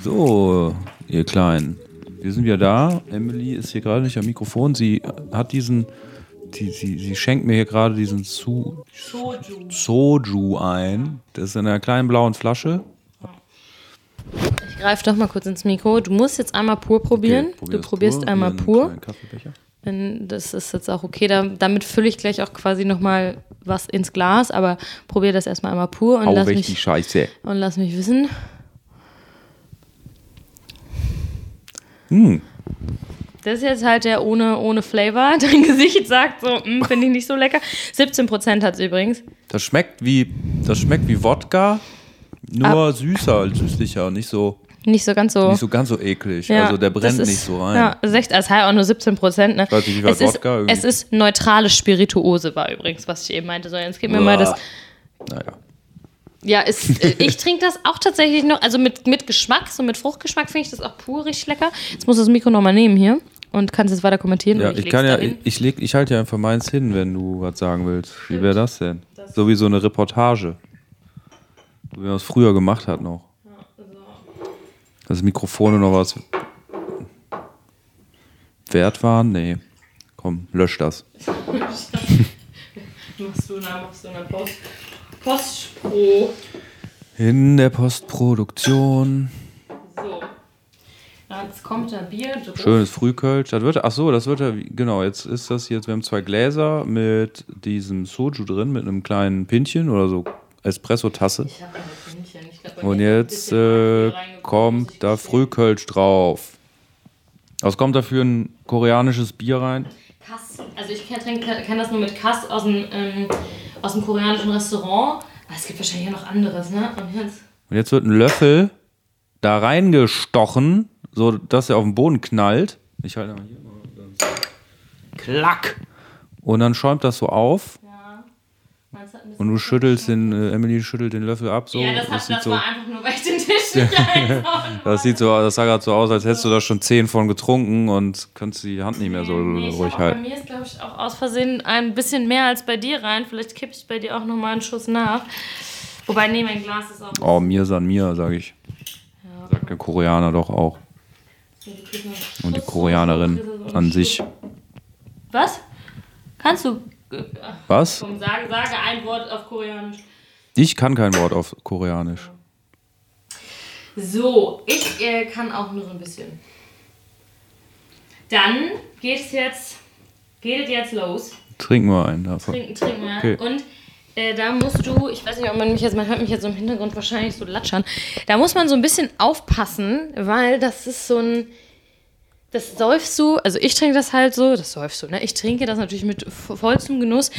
So, ihr Kleinen, wir sind wieder da. Emily ist hier gerade nicht am Mikrofon. Sie hat diesen, die, sie, sie schenkt mir hier gerade diesen Su Soju ein. Das ist in einer kleinen blauen Flasche. Ich greife doch mal kurz ins Mikro. Du musst jetzt einmal pur probieren. probier du probierst pur. einmal pur. Das ist jetzt auch okay. Da, damit fülle ich gleich auch quasi nochmal was ins Glas, aber probiere das erstmal einmal pur und Auch lass, richtig mich, scheiße. und lass mich wissen. Hm. Das ist jetzt halt der ohne, ohne Flavor. Dein Gesicht sagt so, "Mm, finde ich nicht so lecker. 17% hat es übrigens. Das schmeckt wie, das schmeckt wie Wodka, nur süßer, süßlicher nicht so, Nicht so ganz so. nicht so ganz so eklig. Ja, also der brennt ist- nicht so rein. Ja, sech- es hat auch nur 17 Prozent. Ne? weiß nicht, wie viel es, ist, irgendwie. es ist neutrale Spirituose, war übrigens, was ich eben meinte. So, jetzt gib mir mal das. Naja. Ja, ist, ich trinke das auch tatsächlich noch, also mit, mit Geschmack, so mit Fruchtgeschmack finde ich das auch pur richtig lecker. Jetzt muss das Mikro nochmal nehmen hier und kannst jetzt weiter kommentieren. Ja, ich leg's kann ja, ich, ich, leg, ich halte ja einfach meins hin, wenn du was sagen willst. Wie wäre das denn? So wie so eine Reportage. So wie man es früher gemacht hat noch. Das Mikrofone noch was wert waren? Nee. Komm, lösch das. Machst du eine, machst du eine Post, Postpro. In der Postproduktion. So. Jetzt kommt da Bier. drauf. Schönes Frühkölsch. Das wird, ach so, das wird ja, genau, jetzt ist das jetzt, wir haben zwei Gläser mit diesem Soju drin, mit einem kleinen Pinchen oder so Espresso-Tasse. Ich hab ein Pinchen. Ich glaub, Und jetzt äh, kommt da. Frühkölsch drauf. Was kommt da für ein koreanisches Bier rein? Kass. Also ich kenn das nur mit Kass aus dem, ähm, aus dem koreanischen Restaurant. Aber es gibt wahrscheinlich auch noch anderes, ne? Und jetzt. Und jetzt wird ein Löffel da reingestochen, so dass er auf den Boden knallt. Ich halte mal hier mal ganz. Klack! Und dann schäumt das so auf Ja. Und du schüttelst den, äh, Emily schüttelt den Löffel ab. So. Ja, das, hat, das das so, war einfach nur, weil ich das sieht so, das sah gerade so aus, als hättest du da schon zehn von getrunken und kannst die Hand nicht mehr so Nee, ruhig auch, Bei halten. mir ist, glaube ich, auch aus Versehen ein bisschen mehr als bei dir rein. Vielleicht kipp ich bei dir auch nochmal einen Schuss nach. Wobei, nee, mein Glas ist auch. Oh, mir san mir, sage ich. Sagt der Koreaner doch auch. Und die Koreanerin an sich. Was? Kannst du. äh, Was? Komm, sage, sage ein Wort auf Koreanisch. Ich kann kein Wort auf Koreanisch. So, ich äh, kann auch nur so ein bisschen. Dann geht's jetzt, geht es jetzt los. Trinken wir einen davon. Trinken, trinken wir. Okay. Und äh, da musst du, ich weiß nicht, ob man mich jetzt, man hört mich jetzt so im Hintergrund wahrscheinlich so latschern. Da muss man so ein bisschen aufpassen, weil das ist so ein, das säufst du, also ich trinke das halt so, das säufst du, ne? Ich trinke das natürlich mit vo- vollstem Genuss,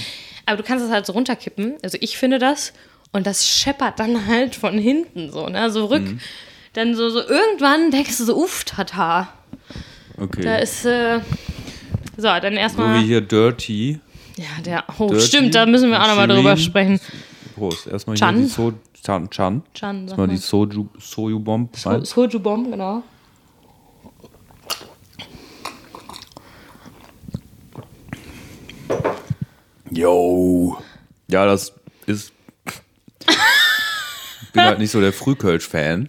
aber du kannst das halt so runterkippen. Also ich finde das und das scheppert dann halt von hinten so, ne? So rück. Mhm. Dann so, so irgendwann denkst du so, uff, tata. Da Okay. ist, äh, so, dann So erstmal. wie hier Dirty. Ja, der. Oh, Dirty, stimmt, da müssen wir auch nochmal drüber sprechen. Prost. Erstmal Chan. hier die so Chan. Chan. Chan, Erstmal mal. die Soju, Soju Bomb rein. Soju Bomb, genau. Yo. Ja, das ist. Ich bin halt nicht so der Frühkölsch-Fan.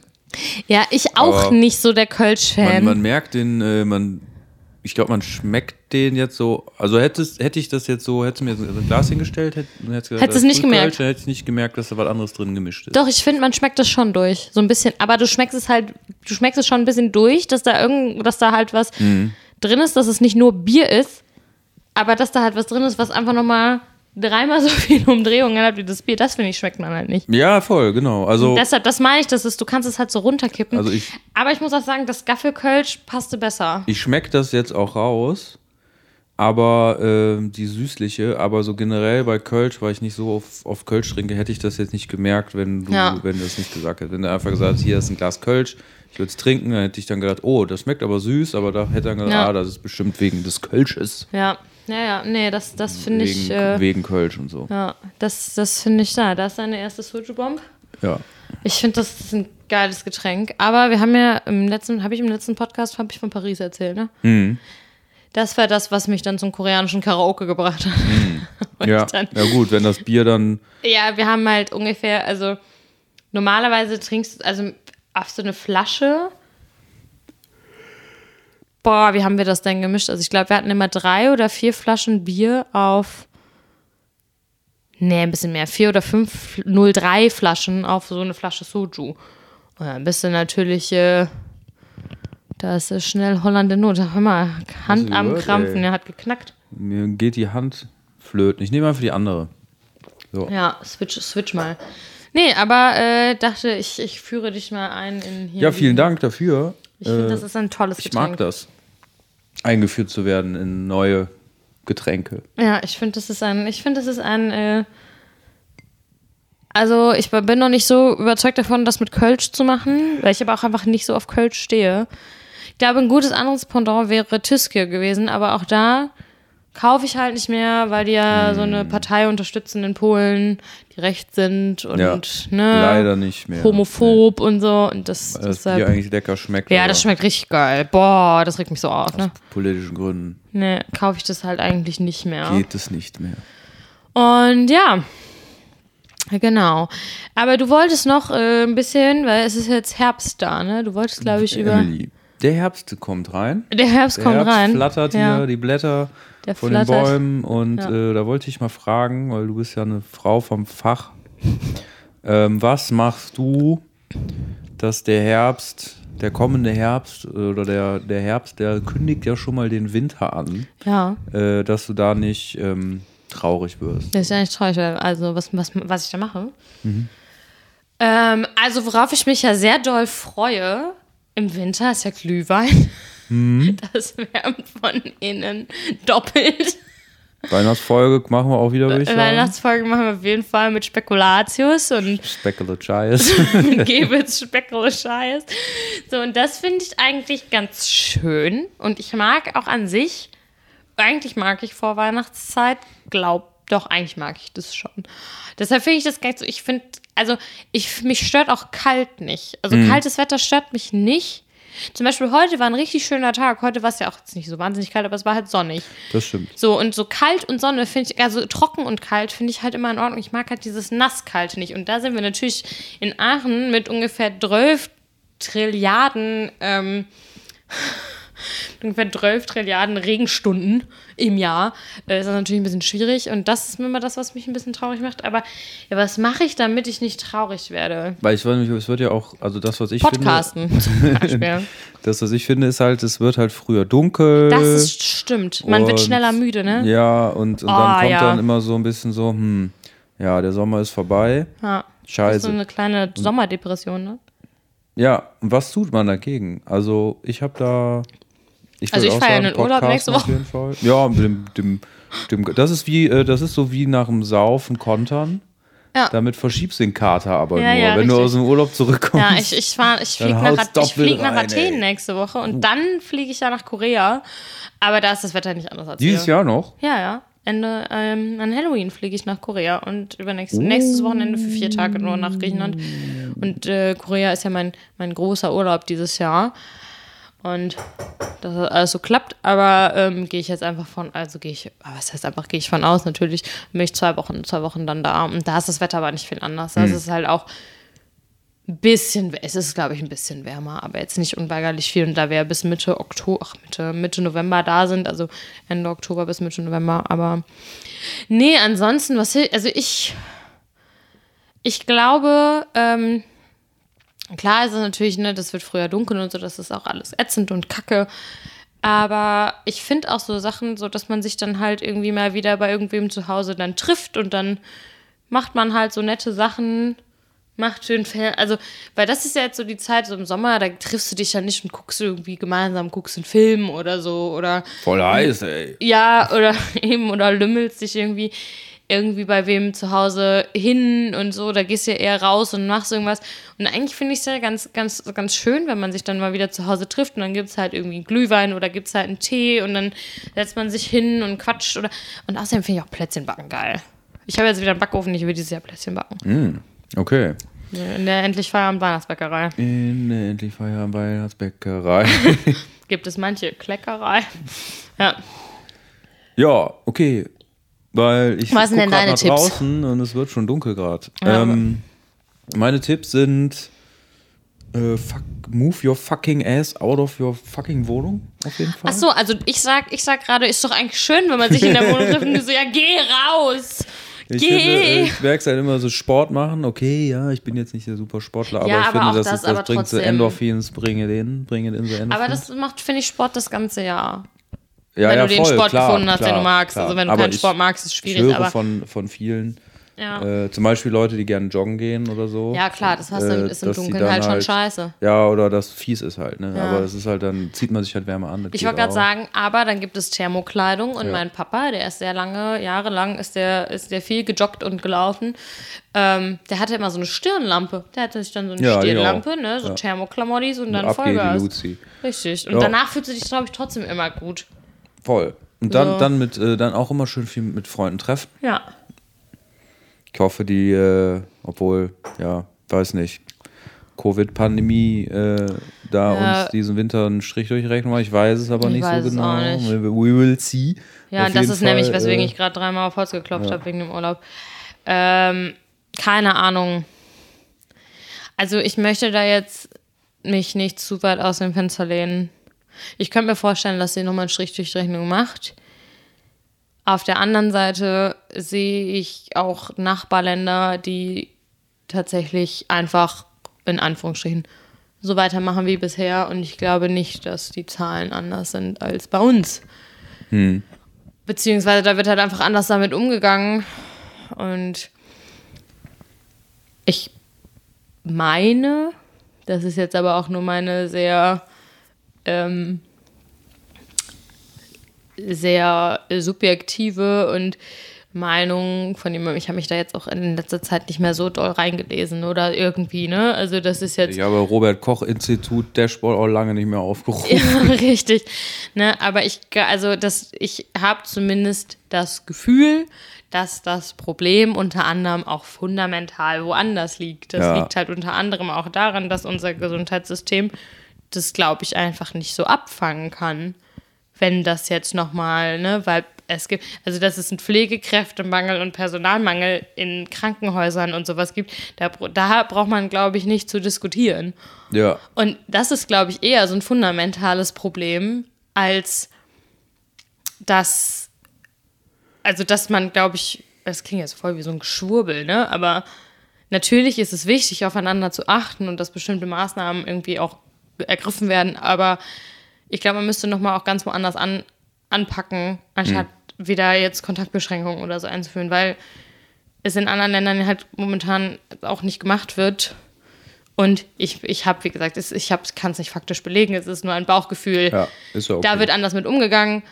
Ja, ich auch Aber nicht so der Man, Kölsch-Fan. man merkt den, äh, man. Ich glaube, man schmeckt den jetzt so. Also hättest, hätte ich das jetzt so, hättest du mir so ein Glas hingestellt, hätt, und hättest gesagt, Hättest du nicht gemerkt? Dann hätte ich nicht gemerkt, dass da was anderes drin gemischt ist. Doch, ich finde, man schmeckt das schon durch. So ein bisschen. Aber du schmeckst es halt, du schmeckst es schon ein bisschen durch, dass da irgend, dass da halt was Mhm. drin ist, dass es nicht nur Bier ist, aber dass da halt was drin ist, was einfach nochmal dreimal so viele Umdrehungen hat wie das Bier. Das finde ich, schmeckt man halt nicht. Ja, voll, genau. Also, Deshalb, das meine ich, das ist, du kannst es halt so runterkippen. also ich, aber ich muss auch sagen, das Gaffelkölsch passte besser. ich schmecke das jetzt auch raus. Aber ähm, die süßliche, aber so generell bei Kölsch, weil ich nicht so auf, auf Kölsch trinke, hätte ich das jetzt nicht gemerkt, wenn du, Ja. wenn du das nicht gesagt hättest. Wenn du einfach gesagt hast, hier ist ein Glas Kölsch, ich würde es trinken, dann hätte ich dann gedacht, oh, das schmeckt aber süß, aber da hätte dann gedacht, Ja. ah, das ist bestimmt wegen des Kölsches. Ja, ja, ja. Nee, das, das finde ich. Äh, wegen Kölsch und so. ja, das, das finde ich da. Das ist deine erste Soju-Bomb. Ja. Ich finde, das ist ein geiles Getränk. Aber wir haben ja im letzten, habe ich im letzten Podcast, habe ich von Paris erzählt, ne? Mhm. Das war das, was mich dann zum koreanischen Karaoke gebracht hat. Und Ja. dann, ja, gut, wenn das Bier dann. ja, wir haben halt ungefähr, also normalerweise trinkst du, also auf so eine Flasche. Boah, wie haben wir das denn gemischt? Also ich glaube, wir hatten immer drei oder vier Flaschen Bier auf. Nee, ein bisschen mehr. Vier oder fünf 03 Flaschen auf so eine Flasche Soju. Und dann bist du natürlich, äh, Da ist äh, schnell Holland in Not. Hör mal, Hand am gehört, Krampfen, ey? der hat geknackt. Mir geht die Hand flöten. Ich nehme einfach die andere. So. Ja, switch, switch mal. Nee, aber äh, dachte, ich, ich führe dich mal ein in hier. Ja, vielen Dank dafür. Ich finde, Äh, das ist ein tolles ich Getränk. mag das. Eingeführt zu werden in neue Getränke. Ja, ich finde, das ist ein, ich finde, das ist ein, äh, also ich bin noch nicht so überzeugt davon, das mit Kölsch zu machen, weil ich aber auch einfach nicht so auf Kölsch stehe. Ich glaube, ein gutes anderes Pendant wäre Tüske gewesen, aber auch da kaufe ich halt nicht mehr, weil die ja so eine Partei unterstützen in Polen, die rechts sind und Ja, ne, leider nicht mehr. homophob und so und das, Weil das deshalb, Bier eigentlich lecker schmeckt. ja, das schmeckt richtig geil. Boah, das regt mich so auf, ne? politischen Gründen Ne, kaufe ich das halt eigentlich nicht mehr. geht es nicht mehr. Und ja, genau. Aber du wolltest noch äh, ein bisschen, weil es ist jetzt Herbst da, ne? Du wolltest, glaube ich, über. Emily, der Herbst kommt rein. Der Herbst Der kommt Herbst rein. flattert ja. hier die Blätter Der von flattert. den Bäumen und Ja. äh, da wollte ich mal fragen, weil du bist ja eine Frau vom Fach. Ähm, was machst du, dass der Herbst, der kommende Herbst äh, oder der, der Herbst, der kündigt ja schon mal den Winter an, Ja, äh, dass du da nicht ähm, traurig wirst? das ist ja nicht traurig. Also, was, was, was ich da mache. Mhm. Ähm, also, worauf ich mich ja sehr doll freue im Winter, ist ja Glühwein. Mhm. Das wärmt von innen doppelt. Weihnachtsfolge machen wir auch wieder, würde ich sagen. Weihnachtsfolge machen wir auf jeden Fall mit Spekulatius und Speculatius. Gebels Speckle Scheiß. So, und das finde ich eigentlich ganz schön. Und ich mag auch an sich, eigentlich mag ich vor Weihnachtszeit, glaub, doch, eigentlich mag ich das schon. Deshalb finde ich das nicht so, ich finde, also, ich, mich stört auch kalt nicht. Also, kaltes Wetter stört mich nicht. Zum Beispiel heute war ein richtig schöner Tag. Heute war es ja auch jetzt nicht so wahnsinnig kalt, aber es war halt sonnig. Das stimmt. So, und so kalt und Sonne finde ich, also trocken und kalt finde ich halt immer in Ordnung. Ich mag halt dieses Nasskalte nicht. Und da sind wir natürlich in Aachen mit ungefähr 12 Trilliarden, ähm, ungefähr 12 Trilliarden Regenstunden im Jahr. Äh, ist das natürlich ein bisschen schwierig. Und das ist immer das, was mich ein bisschen traurig macht. Aber ja, was mache ich, damit ich nicht traurig werde? Weil ich weiß es wird ja auch, also das, was ich finde, Podcasten zum Beispiel. das, was ich finde, ist halt, es wird halt früher dunkel. Das ist, stimmt. Man wird schneller müde, ne? Ja, und, und Oh, dann kommt ja. dann immer so ein bisschen so, hm, ja, der Sommer ist vorbei. Ja. Das ist Scheiße. so eine kleine Sommerdepression, ne? Ja, und was tut man dagegen? Also, ich habe da. Ich Also ich auch feier sagen, einen Urlaub nächste Auf Woche. jeden Fall. Ja, mit dem, dem, dem, das ist wie, äh, das ist so wie nach dem Saufen kontern. Ja. Damit verschiebst du den Kater aber Ja, nur. ja, Wenn du richtig. aus dem Urlaub zurückkommst. Ja, ich, ich, fahr, ich fliege nach, ich flieg nach rein, Athen ey. Nächste Woche und dann fliege ich ja nach Korea. Aber da ist das Wetter nicht anders als Dieses hier. Jahr noch? Ja, ja. Ende, ähm, an Halloween fliege ich nach Korea und übernächstes nächstes Wochenende für vier Tage nur nach Griechenland. Und äh, Korea ist ja mein, mein großer Urlaub dieses Jahr. Und dass das alles so klappt, aber ähm, gehe ich jetzt einfach von, also gehe ich, aber was heißt einfach, gehe ich von aus, natürlich bin ich zwei Wochen, zwei Wochen dann da. Und da ist das Wetter aber nicht viel anders. Das ist halt auch ein bisschen, es ist, glaube ich, ein bisschen wärmer, aber jetzt nicht unweigerlich viel. Und da wir bis Mitte Oktober, ach, Mitte, Mitte November da sind, also Ende Oktober bis Mitte November, aber nee, ansonsten, was, also ich, ich glaube, ähm, klar ist es natürlich, ne, das wird früher dunkel und so, das ist auch alles ätzend und kacke. Aber ich finde auch so Sachen, so dass man sich dann halt irgendwie mal wieder bei irgendwem zu Hause dann trifft und dann macht man halt so nette Sachen, macht schön Fer Also, weil das ist ja jetzt so die Zeit, so im Sommer, da triffst du dich ja nicht und guckst irgendwie gemeinsam, guckst einen Film oder so oder Voll heiß, ey. ja, oder eben, oder lümmelst dich irgendwie irgendwie bei wem zu Hause hin und so, da gehst du ja eher raus und machst irgendwas. Und eigentlich finde ich es ja ganz, ganz, ganz schön, wenn man sich dann mal wieder zu Hause trifft und dann gibt es halt irgendwie einen Glühwein oder gibt es halt einen Tee und dann setzt man sich hin und quatscht oder. Und außerdem finde ich auch Plätzchen backen geil. Ich habe jetzt wieder einen Backofen, ich will dieses Jahr Plätzchen backen. Okay. In der endlich Feierabend Weihnachtsbäckerei In der endlich Feierabend Weihnachtsbäckerei. gibt es manche Kleckerei. Ja. ja, okay. Weil ich Was sind denn deine nach Tipps? draußen und es wird schon dunkel gerade. Ja, ähm, meine Tipps sind äh, fuck, move your fucking ass out of your fucking Wohnung auf jeden Fall. Ach so, also ich sag, ich sag gerade, ist doch eigentlich schön, wenn man sich in der Wohnung trifft und so, ja, geh raus. Ich, Geh! finde, äh, ich merke es halt immer so Sport machen. Okay, ja, ich bin jetzt nicht der super Sportler, aber Ja, ich aber finde, das, das, ist, das bringt so. Endorphins, bringe den, bringe den so Endorphins. Aber das macht, finde ich, Sport das ganze Jahr. Ja, wenn ja, du den voll, Sport klar, gefunden hast, den klar, du magst. klar. Also wenn du Aber keinen ich- Sport magst, ist es Ich schwierig. höre aber von, von vielen, ja. äh, zum Beispiel Leute, die gerne joggen gehen oder so. ja, klar, das hast du, äh, ist im Dunkeln halt schon scheiße. Ja, oder das fies ist halt, ne? Ja. Aber das ist halt dann, zieht man sich halt wärmer an. Ich wollte gerade sagen, aber dann gibt es Thermokleidung und Ja. mein Papa, der ist sehr lange, jahrelang ist der, ist der viel gejoggt und gelaufen. Ähm, der hatte immer so eine Stirnlampe. Der hatte sich dann so eine Ja, ich Stirnlampe, ne? So Ja. Thermoklamottis und dann Vollgas. Richtig. Und danach fühlt sie sich, glaube ich, trotzdem immer gut. Voll. Und dann, So. dann mit, äh, dann auch immer schön viel mit Freunden treffen. Ja. Ich hoffe, die, äh, obwohl, ja, weiß nicht, Covid-Pandemie äh, da Ja. uns diesen Winter einen Strich durchrechnen. Ich weiß es aber Ich nicht so genau. nicht. We will see. Ja, das ist nämlich, Fall, weswegen äh, ich gerade dreimal auf Holz geklopft habe wegen dem Urlaub. Ähm, keine Ahnung. Also ich möchte da jetzt mich nicht zu weit aus dem Fenster lehnen. Ich könnte mir vorstellen, dass sie nochmal einen Strich durch die Rechnung macht. Auf der anderen Seite sehe ich auch Nachbarländer, die tatsächlich einfach in Anführungsstrichen so weitermachen wie bisher. Und ich glaube nicht, dass die Zahlen anders sind als bei uns. Beziehungsweise da wird halt einfach anders damit umgegangen. Und ich meine, das ist jetzt aber auch nur meine sehr, ähm, sehr subjektive und Meinung von jemandem. Ich habe mich da jetzt auch in letzter Zeit nicht mehr so doll reingelesen oder irgendwie, ne? Also das ist jetzt Ich habe Robert Koch Institut Dashboard auch lange nicht mehr aufgerufen. ja, richtig. Ne, aber ich, also das, ich habe zumindest das Gefühl, dass das Problem unter anderem auch fundamental woanders liegt. Das Ja. liegt halt unter anderem auch daran, dass unser Gesundheitssystem das, glaube ich, einfach nicht so abfangen kann, wenn das jetzt nochmal, ne, weil es gibt, also dass es einen Pflegekräftemangel und Personalmangel in Krankenhäusern und sowas gibt, da, da braucht man, glaube ich, nicht zu diskutieren. Ja. Und das ist, glaube ich, eher so ein fundamentales Problem, als dass, also dass man, glaube ich, das klingt jetzt voll wie so ein Geschwurbel, ne? Aber natürlich ist es wichtig, aufeinander zu achten und dass bestimmte Maßnahmen irgendwie auch ergriffen werden. Aber ich glaube, man müsste nochmal auch ganz woanders an, anpacken, anstatt wieder jetzt Kontaktbeschränkungen oder so einzuführen, weil es in anderen Ländern halt momentan auch nicht gemacht wird. Und ich, ich habe, wie gesagt, es, ich kann es nicht faktisch belegen, es ist nur ein Bauchgefühl. Ja, ist okay. Da wird anders mit umgegangen.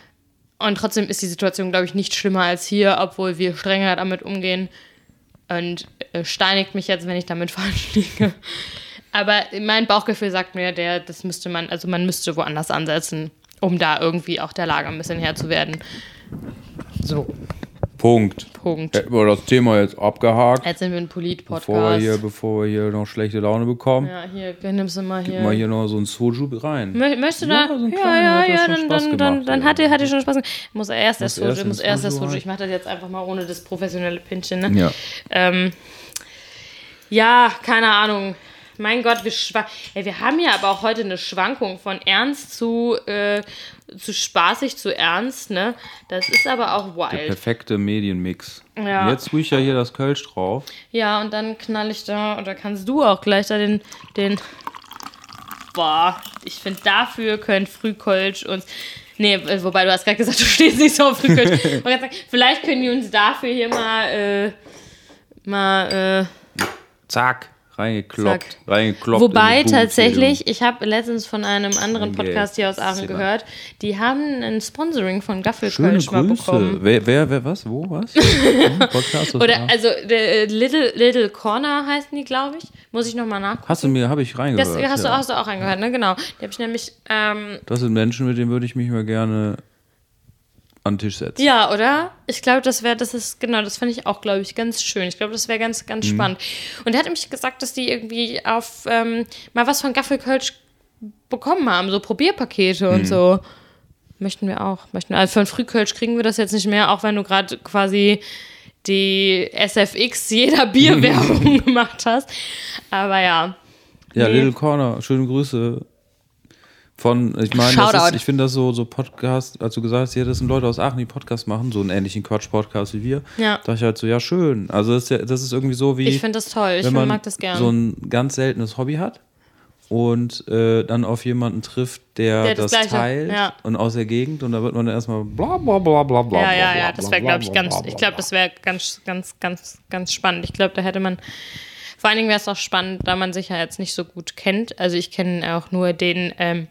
Und trotzdem ist die Situation, glaube ich, nicht schlimmer als hier, obwohl wir strenger damit umgehen. Und äh, steinigt mich jetzt, wenn ich damit falsch liege. Aber mein Bauchgefühl sagt mir, der, das müsste man, also man müsste woanders ansetzen, um da irgendwie auch der Lage ein bisschen Herr zu werden. So, Punkt. Punkt. Hätten wir das Thema jetzt abgehakt, Jetzt sind wir ein Polit-Podcast. bevor wir, hier, bevor wir hier noch schlechte Laune bekommen. Ja, hier, nimmst du mal hier. Mal hier noch so ein Soju rein. Mö- Möchtest du Ja, da? so ja, kleiner ja, hat ja ja, schon dann, Spaß dann, dann, gemacht, dann hat dir, hat dir schon Spaß gemacht. Muss erst der Muss Soju, erst muss erst der Soju Soju. rein. Ich mache das jetzt einfach mal ohne das professionelle Pinchen, ne? Ja. Ähm, ja, keine Ahnung. Mein Gott, wir, ja, wir haben ja aber auch heute eine Schwankung von ernst zu, äh, zu spaßig zu ernst, ne? Das ist aber auch Der wild. perfekte Medienmix. Ja. Und Jetzt tue ich ja hier das Kölsch drauf. Ja, und dann knall ich da, und da kannst du auch gleich da den, den boah, ich finde dafür können Frühkölsch uns, nee, äh, wobei du hast gerade gesagt, du stehst nicht so auf Frühkölsch. Vielleicht können die uns dafür hier mal, äh, mal, äh, Zack. Reingekloppt. Zack. Reingekloppt. Wobei tatsächlich, ich habe letztens von einem anderen Podcast hier aus Aachen Zimmer. gehört, die haben ein Sponsoring von Gaffelkölsch mal bekommen. Wer, wer, wer, was? Wo, was? Podcast aus Oder, Aachen? also, der, äh, Little, Little Corner heißen die, glaube ich. Muss ich nochmal nachgucken. Hast du mir, habe ich reingehört. Das hast, du, ja. hast du auch angehört, ne? Genau. Die habe ich nämlich, ähm, Das sind Menschen, mit denen würde ich mich mal gerne an den Tisch setzen. ja, oder? Ich glaube, das wäre, das ist, genau, das finde ich auch, glaube ich, ganz schön. Ich glaube, das wäre ganz, ganz Mhm. spannend. Und er hat nämlich gesagt, dass die irgendwie auf, ähm, mal was von Gaffelkölsch bekommen haben, so Probierpakete Mhm. und so. Möchten wir auch. Möchten, also von Frühkölsch kriegen wir das jetzt nicht mehr, auch wenn du gerade quasi die SFX jeder Bierwerbung gemacht hast. Aber ja. Ja, Nee. Little Corner, schöne Grüße. Von, ich meine, das Shoutout. ist, ich finde das so, so Podcast, als du gesagt hast, ja, das sind Leute aus Aachen, die Podcast machen, so einen ähnlichen Quatsch-Podcast wie wir. Ja. Da ich halt so, ja, schön. Also das ist, ja, das ist irgendwie so wie. Ich finde das toll. Ich wenn man mag das gern. so ein ganz seltenes Hobby hat und äh, dann auf jemanden trifft, der, Der das das, teilt ja. und aus der Gegend und da wird man dann erstmal bla bla bla bla bla. ja, bla, ja, ja, das wäre, glaube ich, ganz, ich glaube, das wäre ganz, ganz, ganz, ganz spannend. Ich glaube, da hätte man, vor allen Dingen wäre es auch spannend, da man sich ja jetzt nicht so gut kennt. Also ich kenne auch nur den, ähm,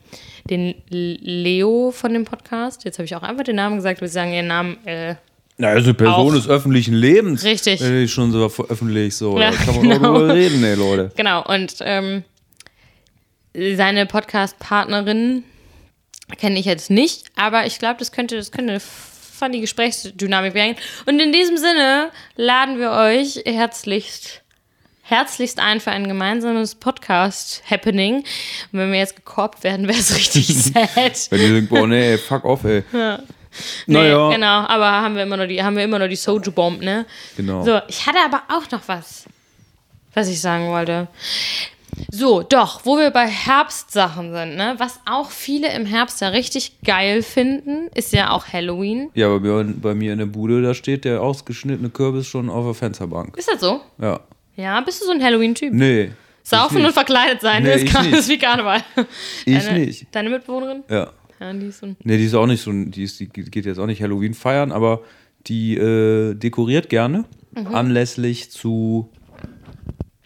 den Leo von dem Podcast. Jetzt habe ich auch einfach den Namen gesagt, wir sagen ihren Namen. Äh, Na, also eine Person Auch. des öffentlichen Lebens. Richtig. Die schon so öffentlich so. Ja, da kann man genau. auch drüber reden, ey, Leute. Genau, und ähm, seine Podcast-Partnerin kenne ich jetzt nicht, aber ich glaube, das könnte, das könnte eine funny Gesprächsdynamik werden. Und in diesem Sinne laden wir euch herzlichst, herzlichst ein für ein gemeinsames Podcast-Happening. Und wenn wir jetzt gekorbt werden, wäre es richtig sad. Wenn die denken, boah, nee, fuck off, ey. Nee, Naja, genau, aber haben wir immer noch die, haben wir immer noch die Soju-Bomb, ne? genau. So, ich hatte aber auch noch was, was ich sagen wollte. So, doch, wo wir bei Herbstsachen sind, ne? Was auch viele im Herbst ja richtig geil finden, ist ja auch Halloween. Ja, bei mir, bei mir in der Bude, da steht der ausgeschnittene Kürbis schon auf der Fensterbank. Ist das so? Ja. Ja, bist du so ein Halloween-Typ? Nee. Saufen und verkleidet sein, Nee, das ist wie Karneval. Ich deine, nicht. Deine Mitbewohnerin? Ja. Ja, die ist so. Nee, die ist auch nicht so, die, ist, die geht jetzt auch nicht Halloween feiern, aber die äh, dekoriert gerne Mhm. anlässlich zu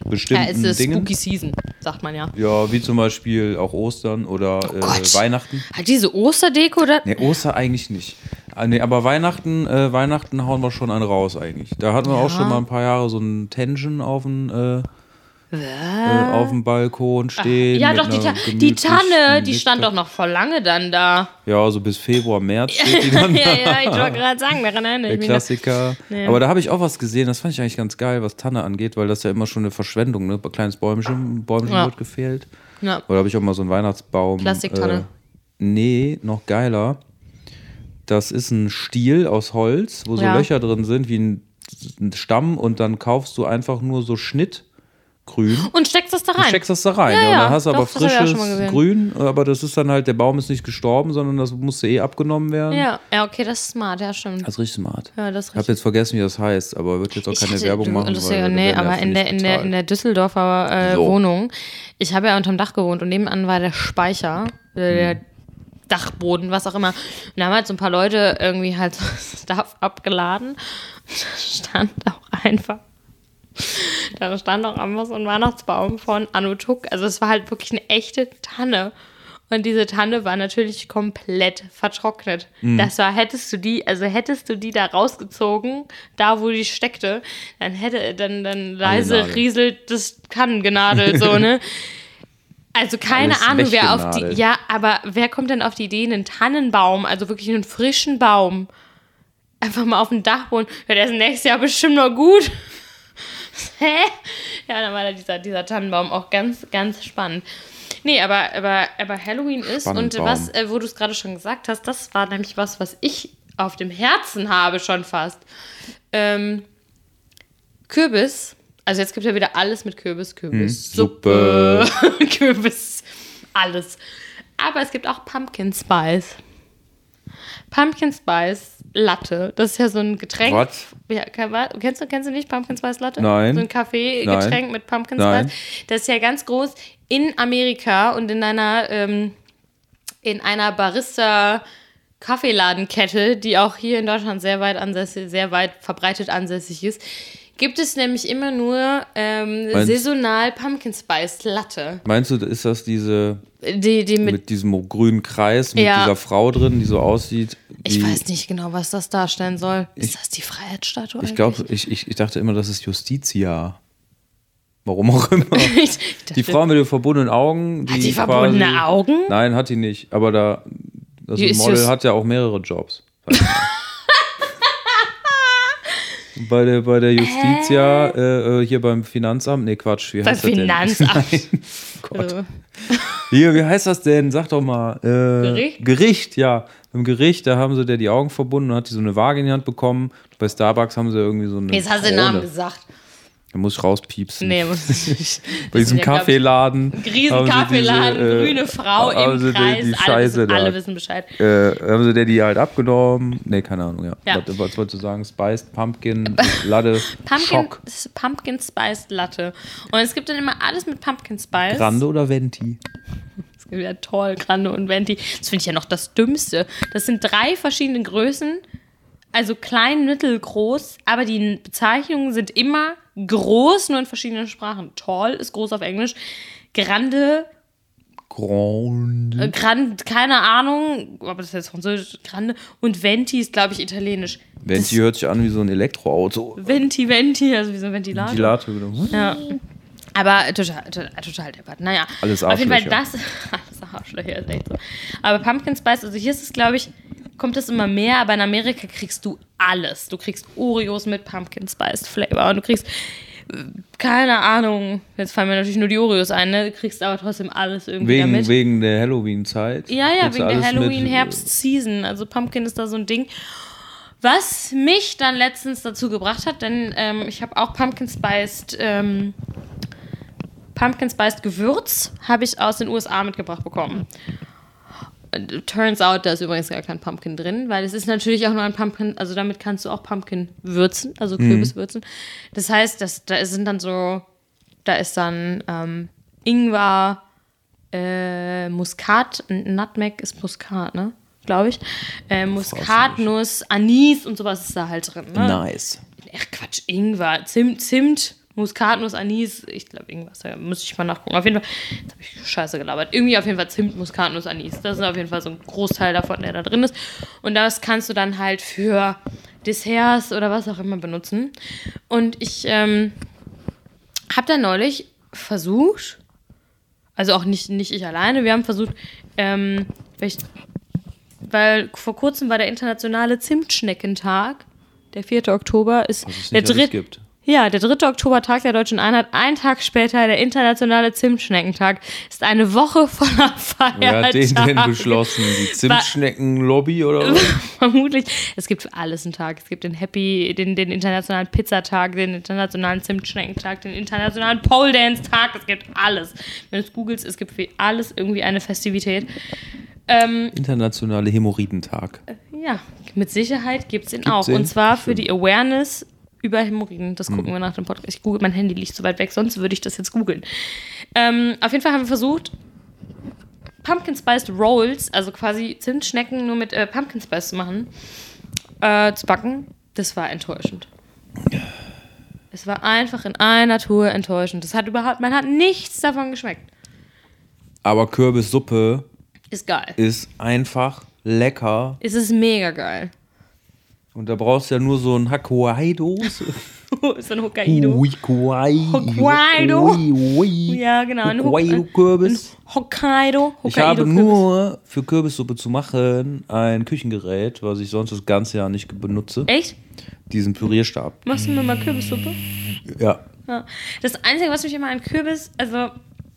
Ja, bestimmten es ist Dingen. Spooky Season, sagt man ja. Ja, wie zum Beispiel auch Ostern oder Oh äh. Weihnachten. Hat diese Osterdeko da? Nee, Ostern eigentlich nicht. Ah, Nee, aber Weihnachten, äh, Weihnachten hauen wir schon einen raus eigentlich. Da hatten wir auch schon mal ein paar Jahre so einen Tension auf dem äh, äh, auf dem Balkon stehen. Ja, mit doch, die, Ta die Tanne, die stand doch noch vor lange dann da. Ja, so bis Februar, März steht die dann ja, ja, ich wollte gerade sagen, daran erinnere Der. Klassiker. Nee. Aber da habe ich auch was gesehen, das fand ich eigentlich ganz geil, was Tanne angeht, weil das ja immer schon eine Verschwendung, ne? Ein kleines Bäumchen, Bäumchen Ja. wird gefehlt. Ja. Oder habe ich auch mal so einen Weihnachtsbaum. Plastiktanne. Äh, nee, noch geiler. Das ist ein Stiel aus Holz, wo so Ja. Löcher drin sind, wie ein, Stamm und dann kaufst du einfach nur so Schnittgrün. Und steckst das da Du rein. steckst das da rein. Ja, Ja, und dann hast du aber doch, das auch frisches. Grün, aber das ist dann halt, der Baum ist nicht gestorben, sondern das musste eh abgenommen werden. ja. ja, okay, das ist smart, ja, stimmt. Das ist richtig smart. Ja, das ist Ich habe richtig. jetzt vergessen, wie das heißt, aber wird jetzt auch Ich keine hatte- Werbung machen. lustig, weil nee, aber in der, in, der, in der Düsseldorfer äh, So. Wohnung, ich habe ja unterm Dach gewohnt und nebenan war der Speicher, äh, der Hm. Dachboden, was auch immer. Und da haben halt so ein paar Leute irgendwie halt so Stuff abgeladen. Und da stand auch einfach, da stand auch einfach so ein Weihnachtsbaum von Anutuk. Also es war halt wirklich eine echte Tanne. Und diese Tanne war natürlich komplett vertrocknet. Mhm. Das war, hättest du die, also hättest du die da rausgezogen, da wo die steckte, dann hätte, dann, dann leise rieselt das Tannengenadel so, ne? Also keine Alles Ahnung, wer auf die, ja, aber wer kommt denn auf die Idee, einen Tannenbaum, also wirklich einen frischen Baum, einfach mal auf den Dachboden, ja, der ist nächstes Jahr bestimmt noch gut. Hä? Ja, dann war da dieser, dieser Tannenbaum auch ganz, ganz spannend. Nee, aber, aber, aber Halloween ist, und Spannend, was, Baum. äh, wo du es gerade schon gesagt hast, das war nämlich was, was ich auf dem Herzen habe schon fast. Ähm, Kürbis. Also jetzt gibt ja wieder alles mit Kürbis. Kürbis, Suppe, Kürbis, alles. Aber es gibt auch Pumpkin Spice. Pumpkin Spice Latte. Das ist ja so ein Getränk. Was? Ja, kennst, du, kennst du nicht Pumpkin Spice Latte? Nein. So ein Kaffee-Getränk mit Pumpkin Nein. Spice. Das ist ja ganz groß in Amerika und in einer, ähm, in einer Barista Kaffeeladenkette, die auch hier in Deutschland sehr weit ansässig, sehr weit verbreitet ansässig ist, gibt es nämlich immer nur ähm, Meinst- saisonal Pumpkin Spice Latte. Meinst du, ist das diese Die, die mit, mit, diesem grünen Kreis, mit Ja. dieser Frau drin, die so aussieht? ich wie- weiß nicht genau, was das darstellen soll. Ist das die Freiheitsstatue? Ich glaube, ich, ich, ich dachte immer, das ist Justitia. Warum auch immer. Ich Die Frau mit den verbundenen Augen. Die Hat die quasi- verbundene Augen? Nein, hat die nicht. Aber da, also Die ein Model hat ja auch mehrere Jobs. bei der, bei der Justitia, äh, äh, hier beim Finanzamt, nee, Quatsch, wie heißt das denn? Finanzamt. Nein, Gott. Also, Hier, wie heißt das denn? Sag doch mal. Äh, Gericht? Gericht, ja. Beim Gericht, da haben sie der die Augen verbunden und hat die so eine Waage in die Hand bekommen. Bei Starbucks haben sie irgendwie so eine. Jetzt hast du den Namen gesagt. Da muss ich rauspiepsen. Nee, muss ich nicht. Bei diesem Kaffeeladen. Riesen Kaffeeladen, diese, äh, grüne Frau im sie die- Kreis. Die alle, Scheiße wissen, da. alle wissen Bescheid. Äh, haben sie der die halt abgenommen? Nee, keine Ahnung, ja. Ja. Was, was wolltest du sagen? Spiced, Pumpkin, Latte, Pumpkin, Schock. Pumpkin Spiced Latte. Und es gibt dann immer alles mit Pumpkin Spice. Grande oder Venti? Das ist ja toll, Grande und Venti. Das finde ich ja noch das Dümmste. Das sind drei verschiedene Größen, also klein, mittel, groß, aber die Bezeichnungen sind immer groß, nur in verschiedenen Sprachen. Tall ist groß auf Englisch. Grande, Grande. äh, Grand, keine Ahnung, aber das ist jetzt Französisch, Grande. Und Venti ist, glaube ich, Italienisch. Venti hört sich an wie so ein Elektroauto. Venti, Venti, also wie so ein Ventilator. Ventilator. genau. Ja. Aber total, total, total deppert. Naja, Alles auf jeden Fall das. Alles Arschlöcher, ist echt so. Aber Pumpkin Spice, also hier ist es, glaube ich, kommt es immer mehr, aber in Amerika kriegst du alles. Du kriegst Oreos mit Pumpkin Spice Flavor und du kriegst, äh, keine Ahnung, jetzt fallen mir natürlich nur die Oreos ein, ne? Du kriegst aber trotzdem alles irgendwie Wegen, damit. wegen der Halloween-Zeit. Ja, ja, wegen der alles mit, Halloween, äh, Herbst-Season. Also Pumpkin ist da so ein Ding. Was mich dann letztens dazu gebracht hat, denn ähm, ich habe auch Pumpkin Spiced, ähm, Pumpkin Spiced Gewürz habe ich aus den USA mitgebracht bekommen. Turns out, da ist übrigens gar kein Pumpkin drin, weil es ist natürlich auch nur ein Pumpkin, also damit kannst du auch Pumpkin würzen, also Kürbis würzen. Das heißt, das, da sind dann so, da ist dann ähm, Ingwer, äh, Muskat, Nutmeg ist Muskat, ne? Glaube ich. Äh, Muskatnuss, Anis und sowas ist da halt drin. Ne? Nice. Ach Quatsch, Ingwer, Zimt, Zimt, Muskatnuss, Anis, ich glaube irgendwas, da muss ich mal nachgucken. Auf jeden Fall, jetzt habe ich Scheiße gelabert. Irgendwie auf jeden Fall Zimt, Muskatnuss, Anis. Das ist auf jeden Fall so ein Großteil davon, der da drin ist. Und das kannst du dann halt für Desserts oder was auch immer benutzen. Und ich ähm, habe da neulich versucht, also auch nicht, nicht ich alleine, wir haben versucht, ähm, weil, vor kurzem war der internationale Zimtschneckentag. Der 4. Oktober ist es der dritte. Ja, der 3. Oktober, Tag der Deutschen Einheit. Ein Tag später, der internationale Zimtschneckentag, ist eine Woche voller Wer hat den denn beschlossen? Die Zimtschnecken-Lobby oder was? Vermutlich. Es gibt für alles einen Tag. Es gibt den Happy, den, den internationalen Pizzatag, den internationalen Zimtschneckentag, den internationalen Pole Dance Tag. Es gibt alles. Wenn du es googelst, es gibt für alles irgendwie eine Festivität. Ähm, Internationale Hämorrhoidentag. ja, mit Sicherheit gibt es ihn Gibt's auch. den? Und zwar für die Awareness über Hämorrhoiden. Das Hm. gucken wir nach dem Podcast. Ich google, mein Handy liegt so weit weg, sonst würde ich das jetzt googeln. Ähm, auf jeden Fall haben wir versucht, Pumpkin Spiced Rolls, also quasi Zimtschnecken nur mit äh, Pumpkin Spice zu machen, äh, zu backen. Das war enttäuschend. Es war einfach in einer Tour enttäuschend. Das hat überhaupt, man hat nichts davon geschmeckt. Aber Kürbissuppe Ist geil. ist einfach lecker. Es ist mega geil. Und da brauchst du ja nur so ein Hokkaido. ist ein Hokkaido. Hokkaido. Hokkaido. Ui. Ja, genau. Ein Hok- Hokkaido-Kürbis. Ein Hokkaido. Ich habe nur für Kürbissuppe zu machen ein Küchengerät, was ich sonst das ganze Jahr nicht benutze. Echt? Diesen Pürierstab. Machst du mir mal Kürbissuppe? Ja. Ja. Das Einzige, was mich immer an Kürbis, also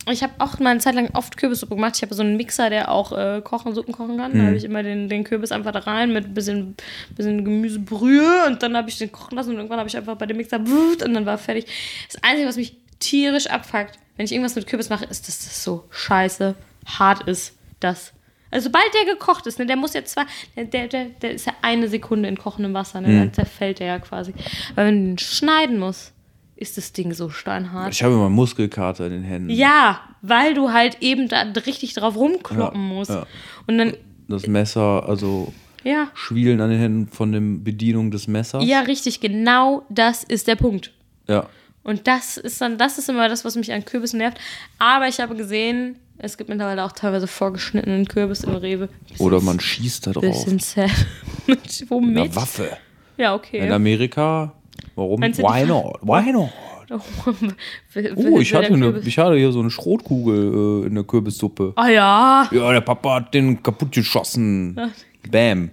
ich habe auch mal eine Zeit lang oft Kürbissuppe gemacht. Ich habe so einen Mixer, der auch äh, kochen, Suppen kochen kann. Da habe ich immer den, den Kürbis einfach da rein mit ein bisschen, bisschen Gemüsebrühe und dann habe ich den kochen lassen und irgendwann habe ich einfach bei dem Mixer und dann war fertig. Das Einzige, was mich tierisch abfuckt, wenn ich irgendwas mit Kürbis mache, ist, dass das so scheiße hart ist. Das. Also sobald der gekocht ist, ne, der muss ja zwar, der, der, der, der ist ja eine Sekunde in kochendem Wasser, ne, dann zerfällt der ja quasi. Aber wenn du ihn schneiden musst, ist das Ding so steinhart. Ich habe immer Muskelkater in den Händen. Ja, weil du halt eben da richtig drauf rumkloppen Ja, musst. ja. Und dann, Das Messer, also ja, Schwielen an den Händen von der Bedienung des Messers. ja, richtig, genau das ist der Punkt. Ja. Und das ist dann, das ist immer das, was mich an Kürbissen nervt. Aber ich habe gesehen, es gibt mittlerweile auch teilweise vorgeschnittenen Kürbis im Rewe. Oder man schießt da drauf. Bisschen sad. Mit- Womit? Eine Waffe. Ja, In okay. Amerika, warum? Why not? Why not? Oh, ich hatte, eine, ich hatte hier so eine Schrotkugel äh, in der Kürbissuppe. Ah ja, Ja, der Papa hat den kaputt geschossen. Bam.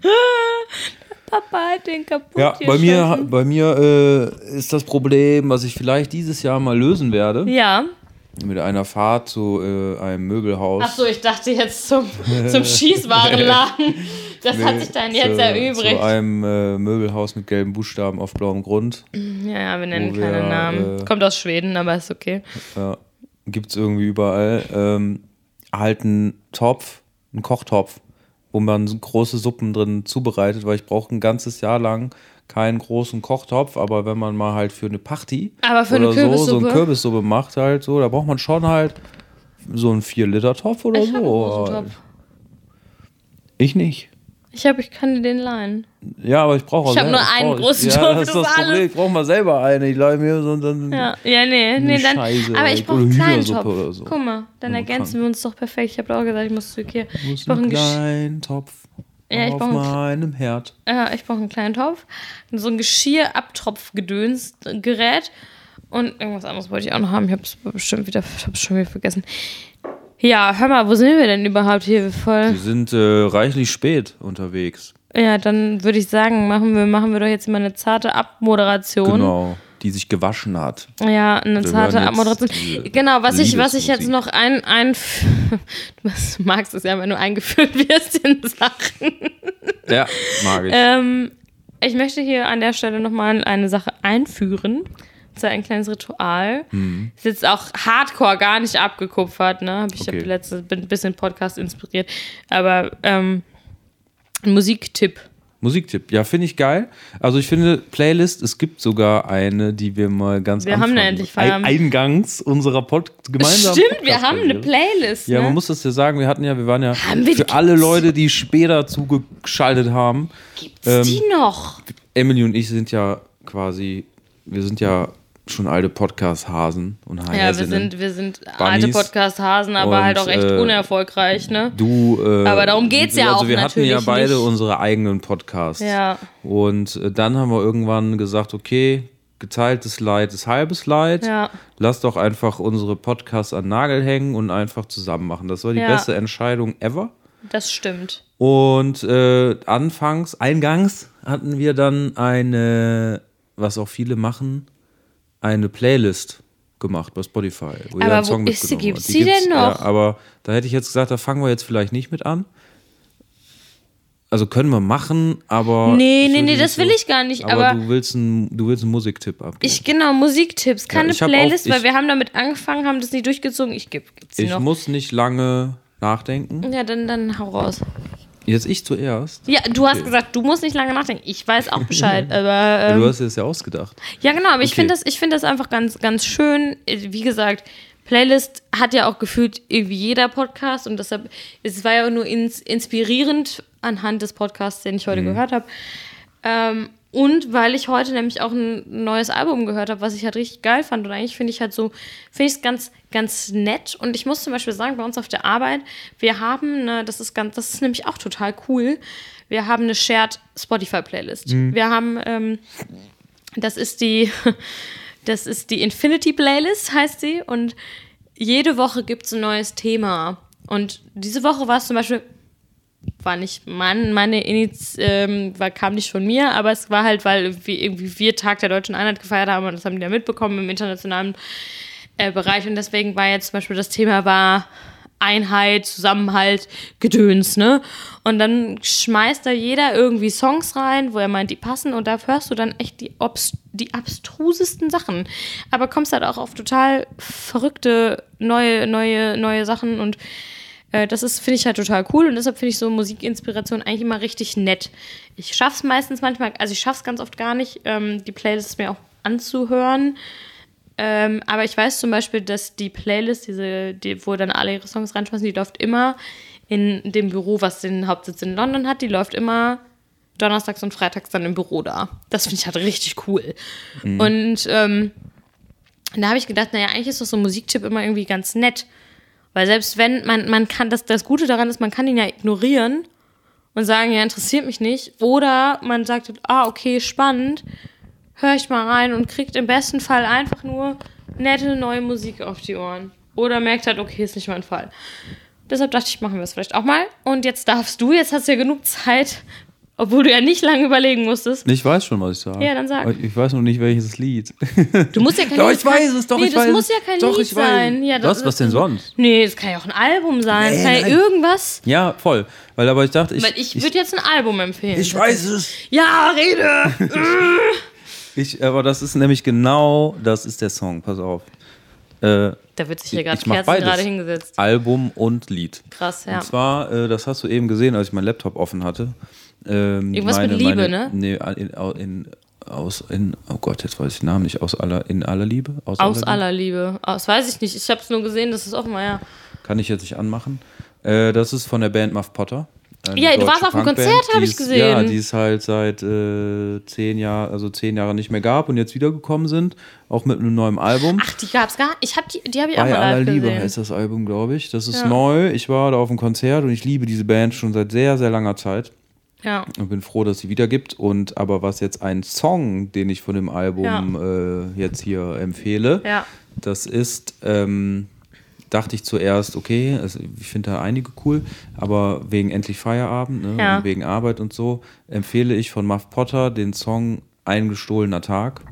Papa hat den kaputt Ja, bei mir, geschossen. bei mir äh, ist das Problem, was ich vielleicht dieses Jahr mal lösen werde. Ja, mit einer Fahrt zu äh, einem Möbelhaus. Ach so, ich dachte jetzt zum, zum Schießwarenladen. Das hat sich dann jetzt zu, erübrigt. Zu einem äh, Möbelhaus mit gelben Buchstaben auf blauem Grund. Ja, ja, wir nennen Wo keine wir, Namen. äh, Kommt aus Schweden, aber ist okay. Ja, gibt es irgendwie überall. Ähm, halt einen Topf, einen Kochtopf, wo man große Suppen drin zubereitet, weil ich brauche ein ganzes Jahr lang keinen großen Kochtopf, aber wenn man mal halt für eine Party für eine oder so, so Kürbissuppe? eine Kürbissuppe macht halt so, da braucht man schon halt so einen 4-Liter-Topf oder Ich hab einen so. großen. Topf. Ich nicht. Ich, hab, ich kann dir den leihen. Ja, aber ich brauche Ich hab nur einen großen ja, Topf, Das ist das Problem. alles. Ich brauche mal selber eine. Ich leih mir so und dann. Ja, ja nee, nee, dann. Scheiße, aber ich brauche einen kleinen Topf. oder so. Guck mal, dann ergänzen wir uns doch perfekt. Ich habe auch gesagt, ich muss zu Ikea. Ich Ich brauche einen einen, kleinen Topf Ja, ich auf meinem Herd. ja, ich brauche einen kleinen Topf. So ein Geschirrabtropfgedöns-Gerät. Und irgendwas anderes wollte ich auch noch haben. Ich habe es bestimmt wieder, ich hab's schon wieder vergessen. Ja, hör mal, wo sind wir denn überhaupt hier? Voll. Wir sind äh, reichlich spät unterwegs. Ja, dann würde ich sagen, machen wir, machen wir doch jetzt mal eine zarte Abmoderation. Genau. Die sich gewaschen hat. Ja, eine Wir zarte Abmoderation. Genau, was ich, was ich jetzt noch ein, ein du magst es ja, wenn du eingeführt wirst in Sachen. Ja, mag ich. Ähm, ich möchte hier an der Stelle nochmal eine Sache einführen. Das ist ein kleines Ritual. Mhm. Ist jetzt auch hardcore gar nicht abgekupfert, ne? Hab ich Okay. hab letzte, bin ein bisschen Podcast inspiriert. Aber ähm, ein Musiktipp. Musiktipp. Ja, finde ich geil. Also ich finde, Playlist, es gibt sogar eine, die wir mal ganz Wir haben endlich Feierabend. Eingangs unserer Pod gemeinsamen Stimmt, wir haben eine. Playlist. Ja, ne? man muss das ja sagen, wir hatten ja, wir waren ja Haben wir für alle Leute, die später zugeschaltet haben. Gibt's ähm, die noch? Emily und ich sind ja quasi, wir sind ja schon alte Podcast-Hasen und Ja, wir Hasinnen. sind, wir sind alte Bunnies. Podcast-Hasen, aber Und, halt auch echt äh, unerfolgreich, ne? Du, äh, Aber darum geht's ja also auch wir hatten ja beide nicht. unsere eigenen Podcasts. Ja. Und äh, dann haben wir irgendwann gesagt, okay, geteiltes Leid ist halbes Leid. Ja. Lass doch einfach unsere Podcasts an Nagel hängen und einfach zusammen machen. Das war die Ja. beste Entscheidung ever. Das stimmt. Und äh, anfangs, eingangs hatten wir dann eine, was auch viele machen, eine Playlist gemacht bei Spotify. Wo Aber wo Song ist sie? hat. die denn noch? Ja, aber da hätte ich jetzt gesagt, da fangen wir jetzt vielleicht nicht mit an. Also können wir machen, aber. Nee, ich nee, nee, das will ich gar nicht, Aber, aber- du willst einen, du willst einen Musiktipp abgeben. Ich, genau, Musiktipps. Keine ich hab Playlist, auch- weil ich- wir haben damit angefangen, haben das nicht durchgezogen. Ich gebe gibt's die Ich noch. muss nicht lange nachdenken. ja, dann, dann hau raus. Jetzt ich zuerst. Ja, du hast gesagt, du musst nicht lange nachdenken. Ich weiß auch Bescheid, aber. Ähm, du hast es ja ausgedacht. Ja, genau, aber ich Okay. finde das, ich find das einfach ganz, ganz schön. Wie gesagt, Playlist hat ja auch gefühlt irgendwie jeder Podcast und deshalb, es war ja nur ins, inspirierend anhand des Podcasts, den ich heute Mhm. gehört habe. Ähm, und weil ich heute nämlich auch ein neues Album gehört habe, was ich halt richtig geil fand. Und eigentlich finde ich halt so, finde ich es ganz, ganz nett. Und ich muss zum Beispiel sagen, bei uns auf der Arbeit, wir haben, ne, das ist ganz, das ist nämlich auch total cool. Wir haben eine Shared Spotify-Playlist. Wir haben, ähm, das ist die, das ist die Infinity Playlist, heißt sie. Und jede Woche gibt es ein neues Thema. Und diese Woche war es zum Beispiel, war nicht mein, meine Iniz, ähm, war, kam nicht von mir, aber es war halt, weil wir irgendwie wir Tag der Deutschen Einheit gefeiert haben und das haben die ja mitbekommen im internationalen äh, Bereich. Und deswegen war jetzt zum Beispiel das Thema war Einheit, Zusammenhalt, Gedöns, ne? Und dann schmeißt da jeder irgendwie Songs rein, wo er meint, die passen und da hörst du dann echt die, obs die abstrusesten Sachen. Aber kommst halt auch auf total verrückte neue, neue, neue Sachen und äh, das ist, finde ich halt total cool und deshalb finde ich so Musikinspiration eigentlich immer richtig nett. Ich schaff's meistens manchmal, also ich schaff's ganz oft gar nicht, ähm, die Playlists mir auch anzuhören. Ähm, aber ich weiß zum Beispiel, dass die Playlist, diese, die, wo dann alle ihre Songs reinschmeißen, die läuft immer in dem Büro, was den Hauptsitz in London hat, die läuft immer donnerstags und freitags dann im Büro da. Das finde ich halt richtig cool. Und ähm, da habe ich gedacht, naja, eigentlich ist doch so ein Musiktipp immer irgendwie ganz nett. Weil selbst wenn, man, man kann, das, das Gute daran ist, man kann ihn ja ignorieren und sagen, ja, interessiert mich nicht. Oder man sagt, ah, okay, spannend, höre ich mal rein und kriegt im besten Fall einfach nur nette neue Musik auf die Ohren. Oder merkt halt, okay, ist nicht mein Fall. Deshalb dachte ich, machen wir es vielleicht auch mal. Und jetzt darfst du, jetzt hast du ja genug Zeit, Obwohl du ja nicht lange überlegen musstest. Ich weiß schon, was ich sage. Ja, dann sag. Aber Ich weiß noch nicht, welches Lied. Du musst ja kein Doch, Lied ich weiß es, doch, nee, ich das weiß muss es. ja kein Doch, Lied ich weiß. sein. Ja, das, Was? Was denn sonst? Nee, es kann ja auch ein Album sein. Nee, es kann ja nein. irgendwas. Ja, voll. Weil aber ich dachte, ich. Weil ich, würde jetzt ein Album empfehlen. ich weiß es. Ja, rede! Ich, aber das ist nämlich genau, das ist der Song, pass auf. Äh, Da wird sich hier gerade Ich mach Kerzen beides. gerade hingesetzt. Album und Lied. Krass, ja. Und zwar, äh, das hast du eben gesehen, als ich meinen Laptop offen hatte. Ähm, Irgendwas mit Liebe, ne? Nee, in, in, aus, in, oh Gott, jetzt weiß ich den Namen nicht. Aus aller, in aller Liebe? Aus Liebe? aller Liebe. Aus weiß ich nicht. Ich habe es nur gesehen, dass es offen war, ja. Kann ich jetzt nicht anmachen. Äh, das ist von der Band Muff Potter. Ja, du warst auf dem Konzert, hab die ich es- gesehen. Ja, die es halt seit äh, zehn Jahren, also zehn Jahre nicht mehr gab und jetzt wiedergekommen sind. Auch mit einem neuen Album. Ach, die gab's gar Ich hab die, die habe ich auch Bei mal aller live Liebe gesehen. heißt das Album, glaube ich. Das ist Ja. neu. Ich war da auf dem Konzert und ich liebe diese Band schon seit sehr, sehr langer Zeit. Ja. Und bin froh, dass sie wieder gibt. Und aber was jetzt ein Song, den ich von dem Album äh, jetzt hier empfehle, Ja. das ist, ähm, dachte ich zuerst, okay, also ich finde da einige cool, aber wegen endlich Feierabend, ne, Ja. und wegen Arbeit und so, empfehle ich von Muff Potter den Song Ein gestohlener Tag.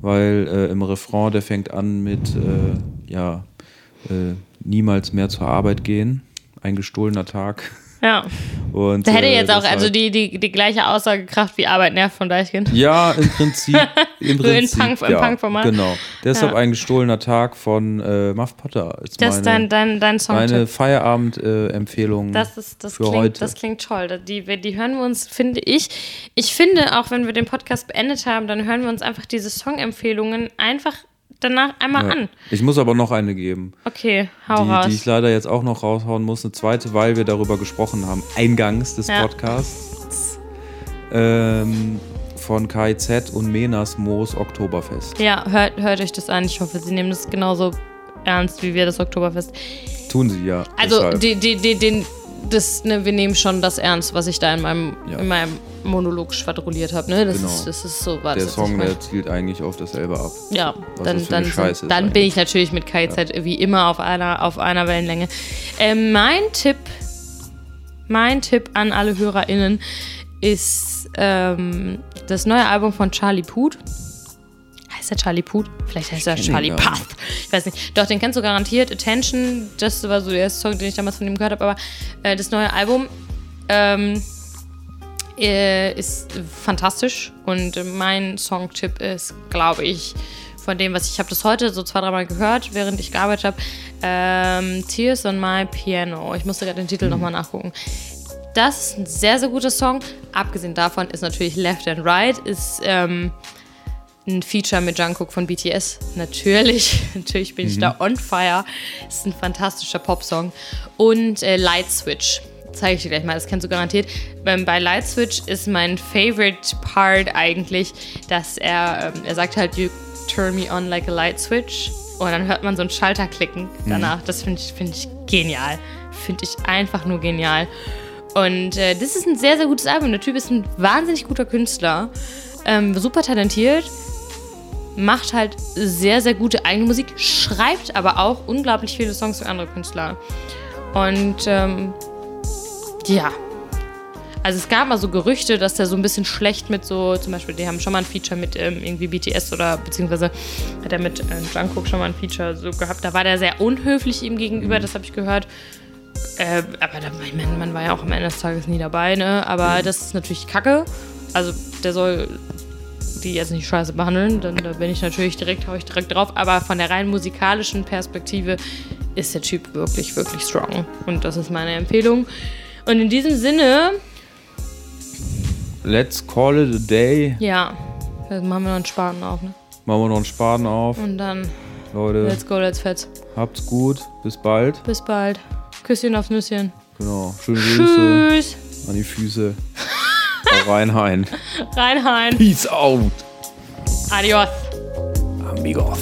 Weil äh, im Refrain, der fängt an mit, äh, ja, äh, niemals mehr zur Arbeit gehen. Ein gestohlener Tag. Ja. Und, Da hätte äh, jetzt auch das also halt- die, die, die gleiche Aussagekraft wie Arbeit nervt von Deichkind. Ja, im Prinzip. Im Prinzip Punk- im ja, Punkformat. Genau. Deshalb Ja. ein gestohlener Tag von äh, Muff Potter. Ist Das ist dein, dein, dein Song. meine Feierabend-Empfehlung Das, ist, das, für klingt, heute. das klingt toll. Die, die hören wir uns, finde ich. Ich finde, auch wenn wir den Podcast beendet haben, dann hören wir uns einfach diese Songempfehlungen einfach danach einmal ja. an. Ich muss aber noch eine geben, Okay, hau die, raus. die ich leider jetzt auch noch raushauen muss. Eine zweite, weil wir darüber gesprochen haben, eingangs des Ja. Podcasts. Ähm, von KIZ und Menas Moos Oktoberfest. ja, hört, hört euch das an. Ich hoffe, Sie nehmen das genauso ernst wie wir das Oktoberfest. Tun sie ja. Also, die, die, die, den, das, ne, wir nehmen schon das ernst, was ich da in meinem, Ja. in meinem Monolog schwadroniert habe. Ne? Das, Genau. ist, das ist so was. der Song, der zielt eigentlich auf dasselbe ab. Ja, Was dann, dann, Scheiße dann bin ich natürlich mit KZ wie immer auf einer, auf einer Wellenlänge. Ähm, mein Tipp, mein Tipp an alle HörerInnen ist ähm, das neue Album von Charlie Puth. Heißt der Charlie Puth? Vielleicht heißt er Charlie Puth. Ich weiß nicht. Doch, den kennst du garantiert. Attention, das war so der erste Song, den ich damals von ihm gehört habe. Aber äh, das neue Album ähm, äh, ist fantastisch und mein Songtipp ist, glaube ich, von dem, was ich habe das heute so zwei, dreimal gehört, während ich gearbeitet habe, ähm, Tears on My Piano. Ich musste gerade den Titel nochmal nachgucken. Das ist ein sehr, sehr guter Song. Abgesehen davon ist natürlich Left and Right, ist ähm, ein Feature mit Jungkook von BTS. Natürlich, natürlich bin ich da on fire. Ist ein fantastischer Popsong. Und äh, Light Switch. Zeige ich dir gleich mal, das kennst du garantiert. Ähm, bei Light Switch ist mein favorite part eigentlich, dass er, ähm, er sagt halt, you turn me on like a light switch. Und dann hört man so einen Schalter klicken danach. Das finde ich, find ich genial. Finde ich einfach nur genial. Und äh, das ist ein sehr, sehr gutes Album. Der Typ ist ein wahnsinnig guter Künstler. Ähm, super talentiert macht halt sehr, sehr gute eigene Musik, schreibt aber auch unglaublich viele Songs für andere Künstler. Und ähm, ja. Also es gab mal so Gerüchte, dass der so ein bisschen schlecht mit so, zum Beispiel, die haben schon mal ein Feature mit ähm, irgendwie BTS oder beziehungsweise hat er mit äh, Jungkook schon mal ein Feature so gehabt. Da war der sehr unhöflich ihm gegenüber, das habe ich gehört. Äh, aber da, ich meine, man war ja auch am Ende des Tages nie dabei, ne? Aber das ist natürlich Kacke. Also der soll die jetzt nicht scheiße behandeln, dann da bin ich natürlich direkt, hau ich direkt drauf. Aber von der rein musikalischen Perspektive ist der Typ wirklich, wirklich strong. Und das ist meine Empfehlung. Und in diesem Sinne, Let's call it a day. ja, jetzt machen wir noch einen Spaten auf, ne? Machen wir noch einen Spaten auf. Und dann, Leute, let's go, let's fetz. habt's gut. Bis bald. Bis bald. Küsschen aufs Nüsschen. Genau. Schöne Grüße Tschüss. an die Füße. Hau rein, hein. Reinhain. Peace out. Adios. Amigos.